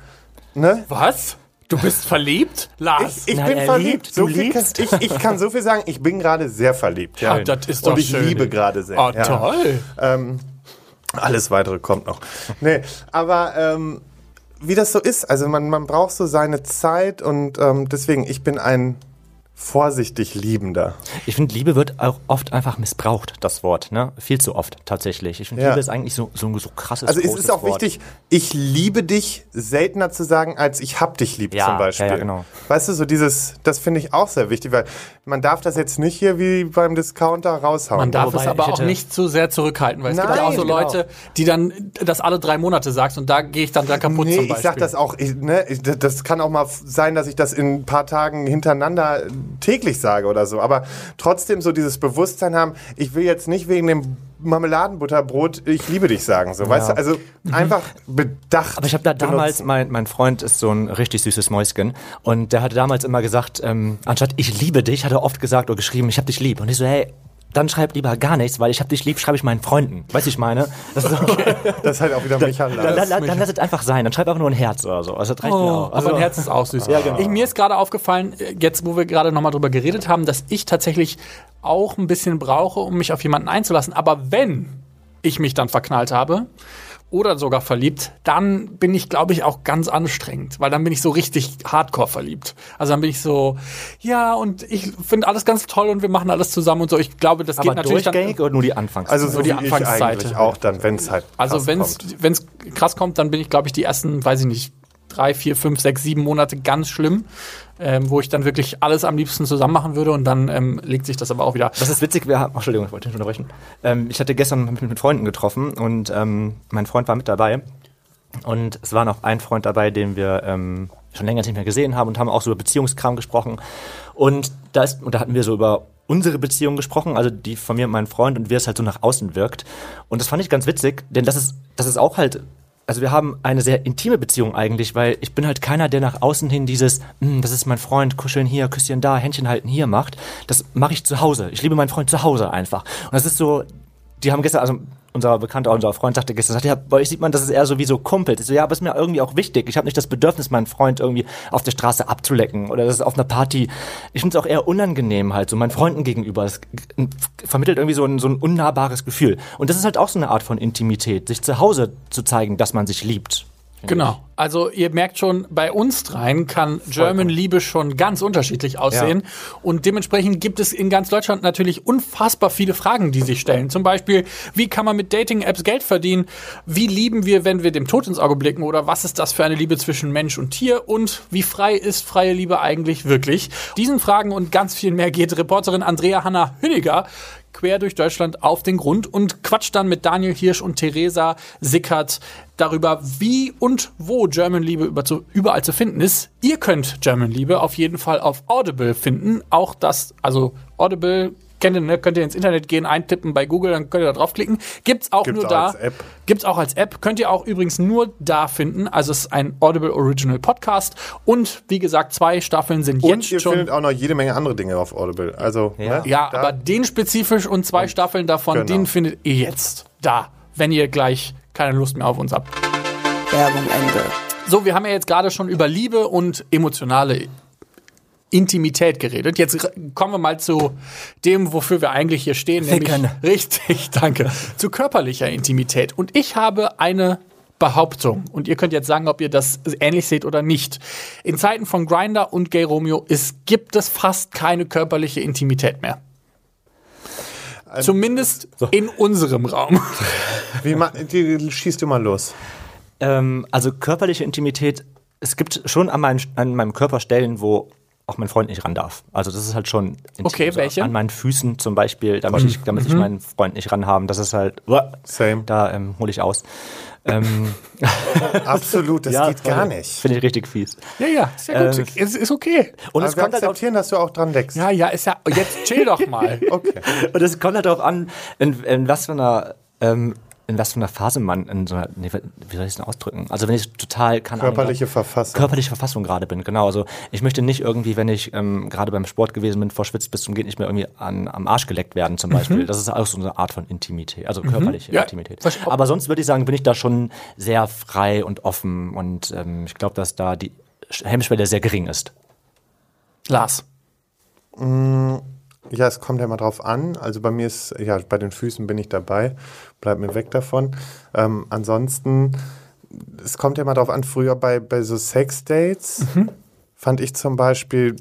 Speaker 1: ne?
Speaker 3: Was? Du bist verliebt? Lars?
Speaker 1: Ich, ich
Speaker 2: Nein,
Speaker 1: bin
Speaker 2: er
Speaker 1: verliebt.
Speaker 2: liebt,
Speaker 1: So
Speaker 2: du
Speaker 1: viel kann,
Speaker 2: liebst.
Speaker 1: ich, ich kann so viel sagen, ich bin gerade sehr verliebt. Ja.
Speaker 3: Ah, das ist doch
Speaker 1: Und ich
Speaker 3: schön.
Speaker 1: liebe gerade sehr.
Speaker 3: Oh,
Speaker 1: ja.
Speaker 3: toll.
Speaker 1: Ähm, alles weitere kommt noch. Nee, aber ähm, wie das so ist, also man, man braucht so seine Zeit und ähm, deswegen, ich bin ein vorsichtig Liebender.
Speaker 2: Ich finde, Liebe wird auch oft einfach missbraucht, das Wort. Ne? Viel zu oft tatsächlich. Ich finde,
Speaker 1: Ja.
Speaker 2: Liebe ist eigentlich so, so ein so krasses
Speaker 1: Also es ist auch
Speaker 2: Wort.
Speaker 1: wichtig, ich liebe dich seltener zu sagen, als ich hab dich lieb
Speaker 2: Ja,
Speaker 1: zum Beispiel.
Speaker 2: ja, ja, genau.
Speaker 1: Weißt du, so dieses, das finde ich auch sehr wichtig, weil man darf das jetzt nicht hier wie beim Discounter raushauen.
Speaker 3: Man darf
Speaker 2: Wobei,
Speaker 3: es aber
Speaker 2: ich
Speaker 3: auch nicht zu sehr zurückhalten, weil es gibt ja auch
Speaker 1: Nein,
Speaker 3: so
Speaker 1: genau.
Speaker 3: Leute, die dann das alle drei Monate sagst und da gehe ich dann da kaputt
Speaker 1: Nee,
Speaker 3: zum
Speaker 1: ich
Speaker 3: Beispiel.
Speaker 1: sag das auch, ich, ne, ich, das kann auch mal sein, dass ich das in ein paar Tagen hintereinander täglich sage oder so. Aber trotzdem so dieses Bewusstsein haben, ich will jetzt nicht wegen dem Marmeladenbutterbrot, ich liebe dich sagen. So, weißt du, also einfach bedacht.
Speaker 2: Aber ich habe da damals,
Speaker 1: benutzen.
Speaker 2: mein, mein Freund ist so ein richtig süßes Mäuschen und der hatte damals immer gesagt, ähm, anstatt ich liebe dich, hat er oft gesagt oder geschrieben, ich hab dich lieb. Und ich so, hey, dann schreib lieber gar nichts, weil ich hab dich lieb, schreibe ich meinen Freunden. Weißt du, ich meine? Das ist so,
Speaker 1: Das ist halt auch wieder Michael
Speaker 2: dann,
Speaker 1: Lars.
Speaker 2: dann, dann lass es einfach sein. Dann schreib einfach nur ein Herz oder so. Also das reicht mir
Speaker 3: Oh,
Speaker 2: auch. Also,
Speaker 3: aber ein Herz ist auch süß.
Speaker 2: Ja, genau.
Speaker 3: ich, mir ist gerade aufgefallen, jetzt wo wir gerade nochmal drüber geredet haben, dass ich tatsächlich auch ein bisschen brauche, um mich auf jemanden einzulassen. Aber wenn ich mich dann verknallt habe oder sogar verliebt, dann bin ich, glaube ich, auch ganz anstrengend, weil dann bin ich so richtig hardcore verliebt. Also dann bin ich so, ja, und ich finde alles ganz toll und wir machen alles zusammen und so. Ich glaube, das
Speaker 2: aber
Speaker 3: geht natürlich
Speaker 2: durchgängig
Speaker 3: dann.
Speaker 2: oder nur die Anfangs?
Speaker 1: Also so
Speaker 3: die Anfangsseite.
Speaker 1: eigentlich auch dann, wenn es halt
Speaker 3: Also
Speaker 1: krass
Speaker 3: wenn
Speaker 1: kommt.
Speaker 3: es krass kommt, dann bin ich, glaube ich, die ersten, weiß ich nicht, drei, vier, fünf, sechs, sieben Monate ganz schlimm, ähm, wo ich dann wirklich alles am liebsten zusammen machen würde und dann ähm, legt sich das aber auch wieder.
Speaker 2: Das ist witzig, wir haben, ach, Entschuldigung, ich wollte nicht unterbrechen. Ähm, ich hatte gestern mich mit Freunden getroffen und ähm, mein Freund war mit dabei. Und es war noch ein Freund dabei, den wir ähm, schon länger nicht mehr gesehen haben und haben auch so über Beziehungskram gesprochen. Und da, ist, und da hatten wir so über unsere Beziehung gesprochen, also die von mir und meinem Freund und wie es halt so nach außen wirkt. Und das fand ich ganz witzig, denn das ist, das ist auch halt also wir haben eine sehr intime Beziehung eigentlich, weil ich bin halt keiner, der nach außen hin dieses, "Hm, das ist mein Freund, kuscheln hier, Küsschen da, Händchen halten hier macht. Das mache ich zu Hause. Ich liebe meinen Freund zu Hause einfach. Und das ist so, die haben gestern, also unser Bekannter, unser Freund sagte gestern, sagte, ja, bei euch sieht man, das ist eher so wie so Kumpels. Ich so, ja, aber ist mir irgendwie auch wichtig. Ich habe nicht das Bedürfnis, meinen Freund irgendwie auf der Straße abzulecken oder das ist auf einer Party. Ich finde es auch eher unangenehm halt, so meinen Freunden gegenüber. Es vermittelt irgendwie so ein, so ein unnahbares Gefühl. Und das ist halt auch so eine Art von Intimität, sich zu Hause zu zeigen, dass man sich liebt.
Speaker 3: Genau. Also ihr merkt schon, bei uns dreien kann German Liebe schon ganz unterschiedlich aussehen. Und dementsprechend gibt es in ganz Deutschland natürlich unfassbar viele Fragen, die sich stellen. Zum Beispiel, wie kann man mit Dating-Apps Geld verdienen? Wie lieben wir, wenn wir dem Tod ins Auge blicken? Oder was ist das für eine Liebe zwischen Mensch und Tier? Und wie frei ist freie Liebe eigentlich wirklich? Diesen Fragen und ganz viel mehr geht Reporterin Andrea Hanna Hüniger quer durch Deutschland auf den Grund und quatscht dann mit Daniel Hirsch und Theresa Sickert darüber, wie und wo German Liebe überall zu finden ist. Ihr könnt German Liebe auf jeden Fall auf Audible finden. Auch das, also Audible kennt ihr, ne? könnt ihr ins Internet gehen, eintippen bei Google, dann könnt ihr da draufklicken. Gibt's auch
Speaker 1: Gibt's
Speaker 3: nur
Speaker 1: auch
Speaker 3: da.
Speaker 1: als App.
Speaker 3: Gibt's auch als App. Könnt ihr auch übrigens nur da finden. Also es ist ein Audible Original Podcast. Und wie gesagt, zwei Staffeln sind
Speaker 1: Und
Speaker 3: jetzt
Speaker 1: ihr
Speaker 3: schon.
Speaker 1: findet auch noch jede Menge andere Dinge auf Audible. Also,
Speaker 2: Ja.
Speaker 1: ne,
Speaker 3: Ja, aber den spezifisch und zwei Staffeln davon,
Speaker 1: genau.
Speaker 3: den findet ihr jetzt da, wenn ihr gleich keine Lust mehr auf uns habt.
Speaker 4: Werbung Ende.
Speaker 3: So, wir haben ja jetzt gerade schon über Liebe und emotionale Intimität geredet. Jetzt kommen wir mal zu dem, wofür wir eigentlich hier stehen, nämlich
Speaker 2: Ficken.
Speaker 3: richtig, danke, zu körperlicher Intimität. Und ich habe eine Behauptung und ihr könnt jetzt sagen, ob ihr das ähnlich seht oder nicht. In Zeiten von Grinder und Gay Romeo es gibt es fast keine körperliche Intimität mehr. Zumindest in unserem Raum.
Speaker 1: Wie ma die, schießt du mal los.
Speaker 2: Ähm, also körperliche Intimität, es gibt schon an, meinen, an meinem Körper Stellen, wo auch mein Freund nicht ran darf. Also das ist halt schon.
Speaker 3: Okay,
Speaker 2: also
Speaker 3: welche?
Speaker 2: An meinen Füßen zum Beispiel, da möchte ich, da möchte ich meinen Freund nicht ranhaben. Das ist halt,
Speaker 1: Same.
Speaker 2: da ähm, hole ich aus. Ähm,
Speaker 1: Absolut, das
Speaker 2: ja,
Speaker 1: geht gar nicht.
Speaker 2: Finde ich richtig fies.
Speaker 3: Ja, ja, ist ja gut.
Speaker 2: Äh,
Speaker 3: es ist okay.
Speaker 2: Und
Speaker 1: Aber
Speaker 2: es
Speaker 1: wir
Speaker 2: kommt halt auch
Speaker 1: akzeptieren, dass du auch dran deckst.
Speaker 3: Ja, ja, ist ja. Jetzt chill doch mal.
Speaker 1: Okay.
Speaker 2: Und es kommt halt darauf an, in, in was für einer, ähm, in was für einer Phase man in so einer, nee, wie soll ich es denn ausdrücken? Also wenn ich total keine Ahnung,
Speaker 1: Körperliche Verfassung.
Speaker 2: körperliche Verfassung gerade bin, genau. Also ich möchte nicht irgendwie, wenn ich ähm, gerade beim Sport gewesen bin, vor Schwitz bis zum geht nicht mehr irgendwie an, am Arsch geleckt werden zum Beispiel. Das ist auch so eine Art von Intimität, also körperliche
Speaker 3: Mhm. Ja,
Speaker 2: Intimität. Aber sonst würde ich sagen, bin ich da schon sehr frei und offen und ähm, ich glaube, dass da die Hemmschwelle sehr gering ist.
Speaker 3: Lars.
Speaker 1: Ja, es kommt ja mal drauf an. Also bei mir ist, ja, bei den Füßen bin ich dabei. Bleib mir weg davon. Ähm, ansonsten, es kommt ja mal drauf an, früher bei, bei so Sex-Dates fand ich zum Beispiel,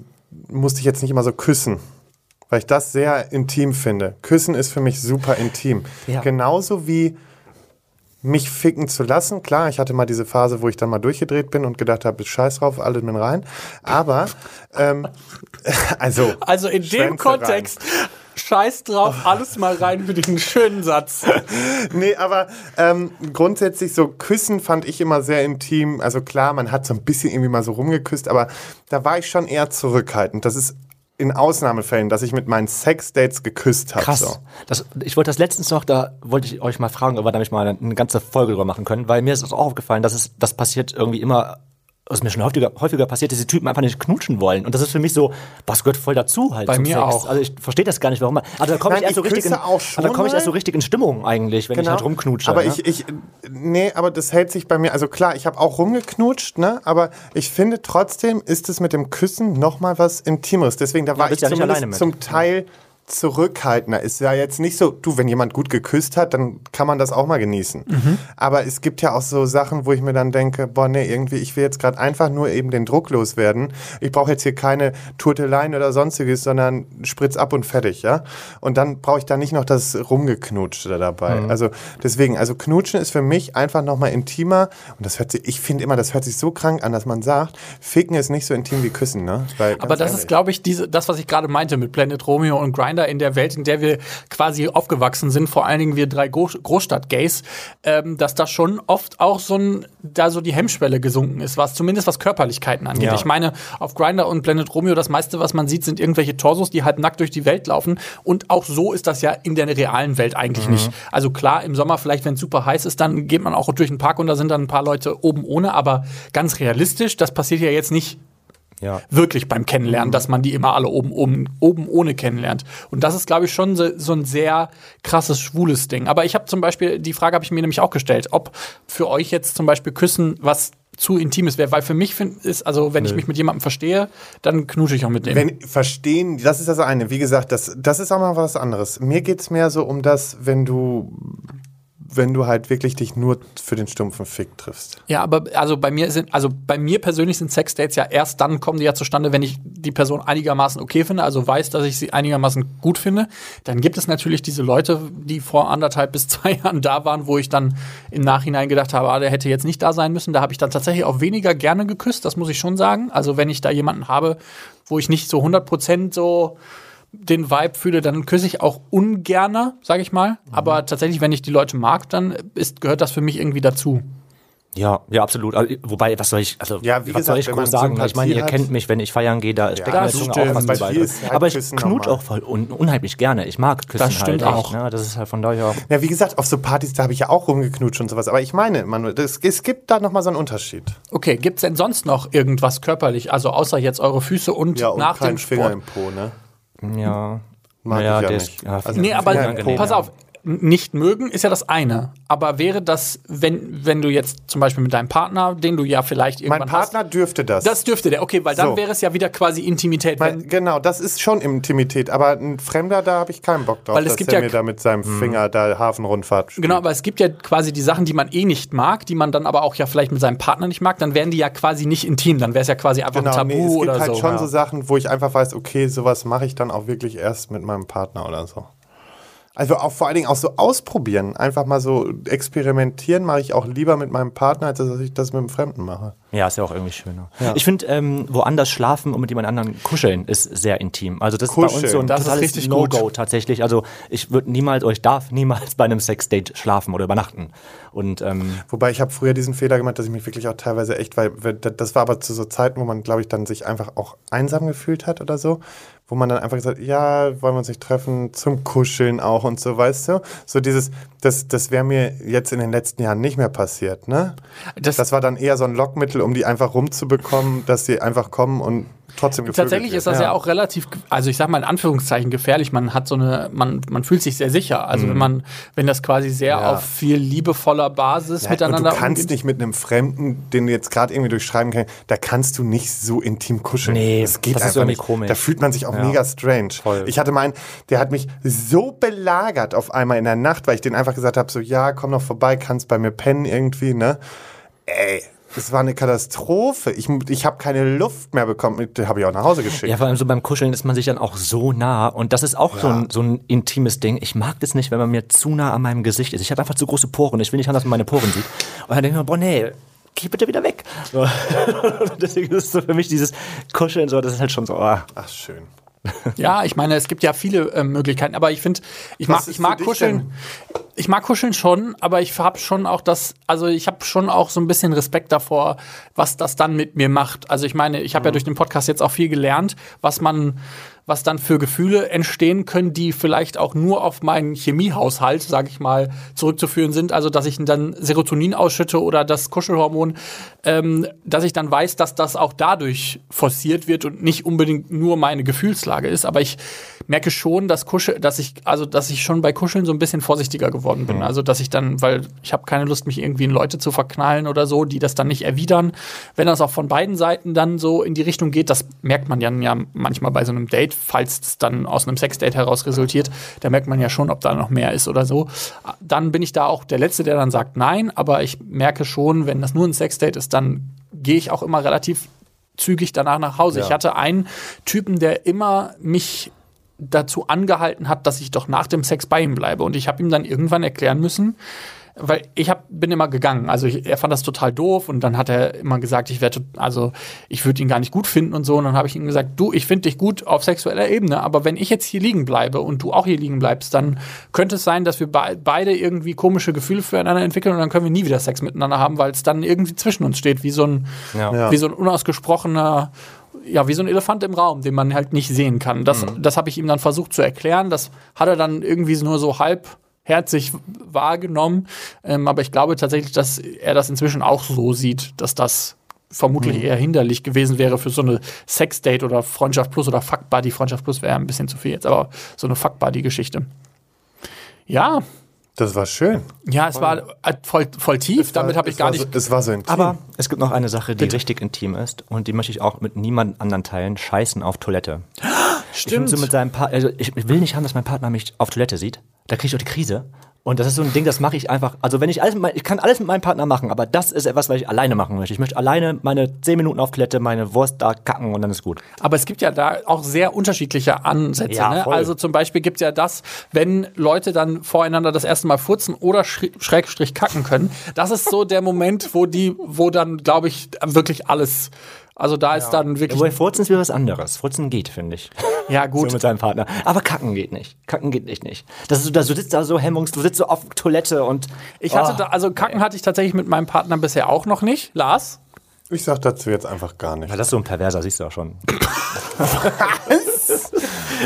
Speaker 1: musste ich jetzt nicht immer so küssen. Weil ich das sehr intim finde. Küssen ist für mich super intim.
Speaker 2: Ja.
Speaker 1: Genauso wie mich ficken zu lassen. Klar, ich hatte mal diese Phase, wo ich dann mal durchgedreht bin und gedacht habe, scheiß drauf, alle mit rein. Aber, ähm, also.
Speaker 3: Also in dem
Speaker 1: Schwänze
Speaker 3: Kontext, scheiß drauf, alles mal rein für diesen schönen Satz.
Speaker 1: Nee, aber ähm, grundsätzlich so Küssen fand ich immer sehr intim. Also klar, man hat so ein bisschen irgendwie mal so rumgeküsst, aber da war ich schon eher zurückhaltend. Das ist in Ausnahmefällen, dass ich mit meinen Sexdates geküsst habe.
Speaker 2: Krass.
Speaker 1: So.
Speaker 2: Das, ich wollte das letztens noch, da wollte ich euch mal fragen, ob wir damit mal eine, eine ganze Folge drüber machen können, weil mir ist es auch aufgefallen, dass es, das passiert irgendwie immer, was mir schon häufiger, häufiger passiert, dass die Typen einfach nicht knutschen wollen. Und das ist für mich so, was gehört voll dazu halt
Speaker 3: Bei
Speaker 2: zum
Speaker 3: mir
Speaker 2: Sex.
Speaker 3: auch.
Speaker 2: Also ich verstehe das gar nicht, warum man, also da komme ich erst so
Speaker 1: ich
Speaker 2: richtig in, da komme ich erst so richtig in Stimmung eigentlich, wenn ich halt rumknutsche.
Speaker 1: Aber
Speaker 2: ne?
Speaker 1: ich, ich, nee, aber das hält sich bei mir, also klar, ich habe auch rumgeknutscht, ne, aber ich finde trotzdem ist es mit dem Küssen nochmal was Intimeres. Deswegen, da war ich
Speaker 2: bist ja nicht
Speaker 1: zumindest
Speaker 2: alleine mit.
Speaker 1: zum Teil zurückhaltender. Ist ja jetzt nicht so, du, wenn jemand gut geküsst hat, dann kann man das auch mal genießen.
Speaker 2: Mhm.
Speaker 1: Aber es gibt ja auch so Sachen, wo ich mir dann denke, boah, nee, irgendwie, ich will jetzt gerade einfach nur eben den Druck loswerden. Ich brauche jetzt hier keine Turteleien oder sonstiges, sondern spritz ab und fertig, ja. Und dann brauche ich da nicht noch das Rumgeknutschte dabei.
Speaker 2: Mhm.
Speaker 1: Also deswegen, also Knutschen ist für mich einfach nochmal intimer. Und das hört sich, ich finde immer, das hört sich so krank an, dass man sagt, Ficken ist nicht so intim wie Küssen, ne? Weil,
Speaker 3: Aber das
Speaker 1: ehrlich.
Speaker 3: ist, glaube ich, diese, das, was ich gerade meinte mit Planet Romeo und Grinder in der Welt, in der wir quasi aufgewachsen sind, vor allen Dingen wir drei Groß Großstadt-Gays, ähm, dass da schon oft auch so ein, da so die Hemmschwelle gesunken ist, was zumindest was Körperlichkeiten angeht.
Speaker 2: Ja.
Speaker 3: Ich meine, auf Grinder und Planet Romeo, das meiste, was man sieht, sind irgendwelche Torsos, die halb nackt durch die Welt laufen. Und auch so ist das ja in der realen Welt eigentlich nicht. Also klar, im Sommer vielleicht, wenn es super heiß ist, dann geht man auch durch den Park und da sind dann ein paar Leute oben ohne, aber ganz realistisch, das passiert ja jetzt nicht
Speaker 2: ja.
Speaker 3: wirklich beim Kennenlernen, dass man die immer alle oben, oben, oben ohne kennenlernt. Und das ist, glaube ich, schon so, so ein sehr krasses, schwules Ding. Aber ich habe zum Beispiel, die Frage habe ich mir nämlich auch gestellt, ob für euch jetzt zum Beispiel Küssen was zu Intimes wäre, weil für mich find, ist, also wenn ich mich mit jemandem verstehe, dann knusche ich auch mit dem.
Speaker 1: Wenn verstehen, das ist das eine. Wie gesagt, das, das ist auch mal was anderes. Mir geht es mehr so um das, wenn du wenn du halt wirklich dich nur für den stumpfen Fick triffst.
Speaker 3: Ja, aber also bei mir sind, also bei mir persönlich sind Sexdates ja erst dann kommen die ja zustande, wenn ich die Person einigermaßen okay finde, also weiß, dass ich sie einigermaßen gut finde. Dann gibt es natürlich diese Leute, die vor anderthalb bis zwei Jahren da waren, wo ich dann im Nachhinein gedacht habe, ah, der hätte jetzt nicht da sein müssen. Da habe ich dann tatsächlich auch weniger gerne geküsst, das muss ich schon sagen. Also wenn ich da jemanden habe, wo ich nicht so 100 Prozent so den Vibe fühle, dann küsse ich auch ungerner, sage ich mal. Aber tatsächlich, wenn ich die Leute mag, dann ist, gehört das für mich irgendwie dazu.
Speaker 2: Ja, ja, absolut. Also, wobei, was soll ich, also,
Speaker 1: Ja, wie
Speaker 2: was soll
Speaker 1: gesagt,
Speaker 2: ich
Speaker 1: wenn
Speaker 2: groß sagen? Ich meine, ihr
Speaker 1: hat-
Speaker 2: kennt mich, wenn ich feiern gehe, da steckt meine Zunge auch was
Speaker 1: Bei halt
Speaker 2: Aber ich
Speaker 1: normal.
Speaker 2: auch voll un unheimlich gerne. Ich mag Küssen
Speaker 3: Das stimmt
Speaker 2: halt
Speaker 3: auch.
Speaker 2: Echt, ne? Das ist halt von daher auch.
Speaker 1: Ja, wie gesagt, auf so Partys, da habe ich ja auch rumgeknutscht und sowas. Aber ich meine, Manuel, das, es gibt da nochmal so einen Unterschied.
Speaker 3: Okay, gibt's denn sonst noch irgendwas körperlich, also außer jetzt eure Füße und
Speaker 1: Ja, und
Speaker 3: nach
Speaker 1: kein
Speaker 3: dem
Speaker 1: Finger
Speaker 3: Sport?
Speaker 1: im Po, ne?
Speaker 2: Ja.
Speaker 1: Mag
Speaker 2: Naja,
Speaker 1: ich ja
Speaker 2: der
Speaker 1: nicht.
Speaker 2: ist- ja,
Speaker 1: Also-
Speaker 3: Nee, aber pass auf, nicht mögen ist ja das eine. Aber wäre das, wenn, wenn du jetzt zum Beispiel mit deinem Partner, den du ja vielleicht irgendwann
Speaker 1: Mein Partner dürfte das.
Speaker 3: hast, das dürfte der, okay, weil dann
Speaker 1: So.
Speaker 3: wäre es ja wieder quasi Intimität.
Speaker 1: mein, genau, das ist schon Intimität, aber ein Fremder, da habe ich keinen Bock drauf,
Speaker 3: Weil es
Speaker 1: dass
Speaker 3: gibt
Speaker 1: er
Speaker 3: ja-
Speaker 1: mir da mit seinem Finger da Hafenrundfahrt spielt.
Speaker 3: genau, aber es gibt ja quasi die Sachen, die man eh nicht mag, die man dann aber auch ja vielleicht mit seinem Partner nicht mag, dann wären die ja quasi nicht intim, dann wäre es ja quasi einfach
Speaker 1: Genau,
Speaker 3: ein
Speaker 1: nee,
Speaker 3: Tabu
Speaker 1: es gibt
Speaker 3: oder
Speaker 1: halt
Speaker 3: so.
Speaker 1: schon
Speaker 3: Ja.
Speaker 1: so Sachen, wo ich einfach weiß, okay, sowas mache ich dann auch wirklich erst mit meinem Partner oder so. Also auch vor allen Dingen auch so ausprobieren, einfach mal so experimentieren mache ich auch lieber mit meinem Partner, als dass ich das mit einem Fremden mache.
Speaker 2: Ja, ist ja auch irgendwie schöner. Ich finde, ähm, woanders schlafen und mit jemand anderen kuscheln ist sehr intim. Also das ist bei
Speaker 1: Kuscheln,
Speaker 2: uns so ein
Speaker 3: das ist
Speaker 2: totales
Speaker 3: richtig
Speaker 2: No-Go
Speaker 3: gut.
Speaker 2: tatsächlich. Also ich würde niemals, oder ich darf niemals bei einem Sexdate schlafen oder übernachten. Und ähm,
Speaker 1: Wobei ich habe früher diesen Fehler gemacht, dass ich mich wirklich auch teilweise echt, weil weil das war aber zu so Zeiten, wo man, glaube ich, dann sich einfach auch einsam gefühlt hat oder so, wo man dann einfach gesagt, ja, wollen wir uns nicht treffen, zum Kuscheln auch und so, weißt du? So dieses, das, das wäre mir jetzt in den letzten Jahren nicht mehr passiert, ne?
Speaker 3: Das-
Speaker 1: Das, war dann eher so ein Lockmittel, um die einfach rumzubekommen, dass sie einfach kommen und trotzdem gevögelt
Speaker 3: Tatsächlich
Speaker 1: wird.
Speaker 3: ist das ja. auch relativ, also ich sag mal in Anführungszeichen gefährlich. Man hat so eine, man, man fühlt sich sehr sicher. Also wenn man, wenn das quasi sehr
Speaker 1: Mhm. Ja.
Speaker 3: auf viel liebevoller Basis
Speaker 1: Ja,
Speaker 3: miteinander
Speaker 1: und du kannst
Speaker 3: umgeht.
Speaker 1: nicht mit einem Fremden, den du jetzt gerade irgendwie durchschreiben kannst, da kannst du nicht so intim kuscheln.
Speaker 2: Nee,
Speaker 1: das geht
Speaker 2: das ist
Speaker 1: einfach
Speaker 2: irgendwie
Speaker 1: nicht.
Speaker 2: komisch.
Speaker 1: Da fühlt man sich auch mega strange. Ich hatte meinen, der hat mich so belagert auf einmal in der Nacht, weil ich den einfach gesagt habe, so ja, komm noch vorbei, kannst bei mir pennen irgendwie, ne? Ey, das war eine Katastrophe. Ich, ich habe keine Luft mehr bekommen. Den habe ich auch nach Hause geschickt.
Speaker 2: ja, vor allem so beim Kuscheln ist man sich dann auch so nah. Und das ist auch so, ein, so ein intimes Ding. Ich mag das nicht, wenn man mir zu nah an meinem Gesicht ist. Ich habe einfach zu große Poren. Ich will nicht haben, dass man meine Poren sieht. Und dann denke ich mir, boah, nee, geh bitte wieder weg. So. Deswegen ist es so für mich dieses Kuscheln so, das ist halt schon so, ah.
Speaker 1: Ach, schön.
Speaker 3: Ja, ich meine, es gibt ja viele äh, Möglichkeiten, aber ich finde, ich mag, ich mag kuscheln. Ich mag kuscheln schon, aber ich habe schon auch das, also ich habe schon auch so ein bisschen Respekt davor, was das dann mit mir macht. Also ich meine, ich habe
Speaker 1: Mhm.
Speaker 3: ja durch den Podcast jetzt auch viel gelernt, was man, was dann für Gefühle entstehen können, die vielleicht auch nur auf meinen Chemiehaushalt, sage ich mal, zurückzuführen sind. Also dass ich dann Serotonin ausschütte oder das Kuschelhormon, ähm, dass ich dann weiß, dass das auch dadurch forciert wird und nicht unbedingt nur meine Gefühlslage ist. Aber ich merke schon, dass Kuschel, dass ich, also dass ich schon bei Kuscheln so ein bisschen vorsichtiger geworden bin. Also dass ich dann, weil ich habe keine Lust, mich irgendwie in Leute zu verknallen oder so, die das dann nicht erwidern. Wenn das auch von beiden Seiten dann so in die Richtung geht, das merkt man ja manchmal bei so einem Date, falls es dann aus einem Sexdate heraus resultiert, da merkt man ja schon, ob da noch mehr ist oder so. Dann bin ich da auch der Letzte, der dann sagt nein, aber ich merke schon, wenn das nur ein Sexdate ist, dann gehe ich auch immer relativ zügig danach nach Hause. Ich hatte einen Typen, der immer mich dazu angehalten hat, dass ich doch nach dem Sex bei ihm bleibe. Und ich habe ihm dann irgendwann erklären müssen, weil ich hab, bin immer gegangen. Also ich, er fand das total doof und dann hat er immer gesagt, ich werde, also ich würde ihn gar nicht gut finden und so. Und dann habe ich ihm gesagt, du, ich finde dich gut auf sexueller Ebene, aber wenn ich jetzt hier liegen bleibe und du auch hier liegen bleibst, dann könnte es sein, dass wir be beide irgendwie komische Gefühle füreinander entwickeln und dann können wir nie wieder Sex miteinander haben, weil es dann irgendwie zwischen uns steht, wie so ein,
Speaker 2: Ja.
Speaker 3: wie so ein unausgesprochener ja, wie so ein Elefant im Raum, den man halt nicht sehen kann. Das, das habe ich ihm dann versucht zu erklären. Das hat er dann irgendwie nur so halbherzig wahrgenommen. Ähm, aber ich glaube tatsächlich, dass er das inzwischen auch so sieht, dass das vermutlich eher hinderlich gewesen wäre für so eine Sexdate oder Freundschaft Plus oder Fuck Buddy. Freundschaft Plus wäre ein bisschen zu viel jetzt, aber so eine Fuck Buddy-Geschichte. Ja,
Speaker 1: Das war schön.
Speaker 3: ja, es war äh, voll, voll tief. Damit habe ich gar
Speaker 1: war
Speaker 3: nicht.
Speaker 1: So, es war so intim.
Speaker 2: Aber es gibt noch eine Sache, die richtig intim ist und die möchte ich auch mit niemand anderen teilen. Scheißen auf Toilette. Ich, find so mit seinem Pa- also ich will nicht haben, dass mein Partner mich auf Toilette sieht. Da kriege ich auch die Krise. Und das ist so ein Ding, das mache ich einfach. Also wenn ich alles, mit mein, ich kann alles mit meinem Partner machen, aber das ist etwas, was ich alleine machen möchte. Ich möchte alleine meine 10 Minuten auf Toilette, meine Wurst da kacken und dann ist gut.
Speaker 3: Aber es gibt ja da auch sehr unterschiedliche Ansätze.
Speaker 2: Ja,
Speaker 3: ne? Also zum Beispiel gibt es ja das, wenn Leute dann voreinander das erste Mal furzen oder Schrägstrich kacken können. Das ist so der Moment, wo die, wo dann, glaube ich, wirklich alles. Also da ist dann wirklich.
Speaker 2: Wobei Furzen ist wieder was anderes. Furzen geht, finde ich.
Speaker 3: Ja,
Speaker 2: So
Speaker 3: gut.
Speaker 2: mit seinem Partner. Aber kacken geht nicht. Kacken geht nicht. nicht. Das ist so, da- du sitzt da so hemmungs, du sitzt so auf Toilette und.
Speaker 3: Ich hatte
Speaker 2: Oh.
Speaker 3: da, also Kacken hatte ich tatsächlich mit meinem Partner bisher auch noch nicht. Lars?
Speaker 1: Ich sag dazu jetzt einfach gar nicht.
Speaker 2: Ja, das ist so ein Perverser, siehst du auch schon.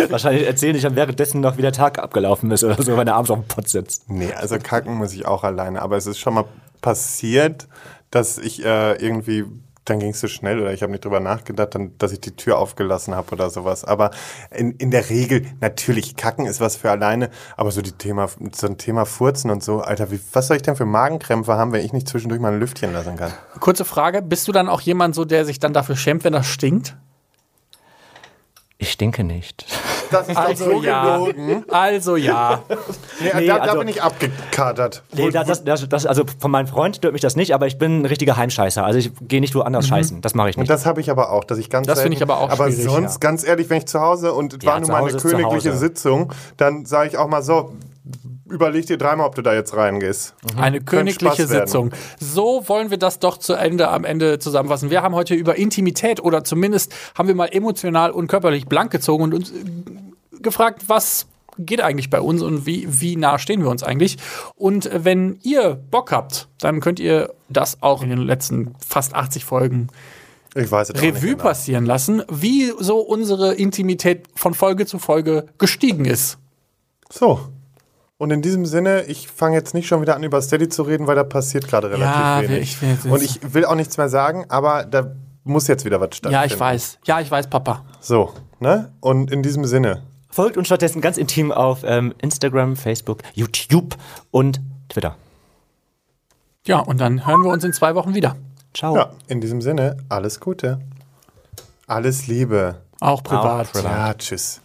Speaker 2: Wahrscheinlich erzählen ich dann währenddessen noch, wie der Tag abgelaufen ist oder so, wenn er abends auf dem Pott sitzt.
Speaker 1: Nee, also kacken muss ich auch alleine. Aber es ist schon mal passiert, dass ich äh, irgendwie, dann ging es so schnell oder ich habe nicht drüber nachgedacht, dann, dass ich die Tür aufgelassen habe oder sowas. Aber in, in der Regel, natürlich, kacken ist was für alleine, aber so, die Thema, so ein Thema Furzen und so, Alter, wie, was soll ich denn für Magenkrämpfe haben, wenn ich nicht zwischendurch mal ein Lüftchen lassen kann?
Speaker 3: Kurze Frage, bist du dann auch jemand so, der sich dann dafür schämt, wenn das stinkt?
Speaker 2: Ich stinke nicht.
Speaker 1: Das ist
Speaker 3: Also ja. Also ja.
Speaker 1: Nee,
Speaker 2: Nee,
Speaker 1: da, da
Speaker 2: also-
Speaker 1: bin ich abgekatert.
Speaker 2: Nee, das, das, das, das, also von meinem Freund stört mich das nicht, aber ich bin ein richtiger Heimscheißer. Also ich gehe nicht woanders scheißen. Das mache ich
Speaker 1: Und
Speaker 2: nicht.
Speaker 1: das habe ich aber auch, dass ich ganz
Speaker 3: Das finde ich aber auch
Speaker 1: Aber sonst,
Speaker 3: ja.
Speaker 1: ganz ehrlich, wenn ich zu Hause und es
Speaker 2: Ja,
Speaker 1: war nun
Speaker 2: zu
Speaker 1: mal eine
Speaker 2: Hause ist zu
Speaker 1: königliche. Sitzung, dann sage ich auch mal so, überleg dir dreimal, ob du da jetzt reingehst.
Speaker 3: Eine königliche. Sitzung. So wollen wir das doch zu Ende am Ende zusammenfassen. Wir haben heute über Intimität oder zumindest haben wir mal emotional und körperlich blank gezogen und uns äh, gefragt, was geht eigentlich bei uns und wie, wie nah stehen wir uns eigentlich. Und wenn ihr Bock habt, dann könnt ihr das auch in den letzten fast 80 Folgen
Speaker 1: Ich weiß es
Speaker 3: Revue
Speaker 1: genau.
Speaker 3: passieren lassen, wie so unsere Intimität von Folge zu Folge gestiegen ist.
Speaker 1: So. Und in diesem Sinne, ich fange jetzt nicht schon wieder an, über Steady zu reden, weil da passiert gerade relativ
Speaker 3: Ja,
Speaker 1: wenig.
Speaker 3: ich will
Speaker 1: und ich will auch nichts mehr sagen, aber da muss jetzt wieder was stattfinden.
Speaker 3: Ja, ich weiß. Ja, ich weiß, Papa.
Speaker 1: So, ne? Und in diesem Sinne,
Speaker 2: Folgt uns stattdessen ganz intim auf ähm, Instagram, Facebook, YouTube und Twitter.
Speaker 3: Ja, und dann hören wir uns in zwei Wochen wieder.
Speaker 2: Ciao.
Speaker 1: ja, in diesem Sinne, alles Gute. Alles Liebe.
Speaker 3: Auch privat.
Speaker 2: privat.
Speaker 1: Ja, tschüss.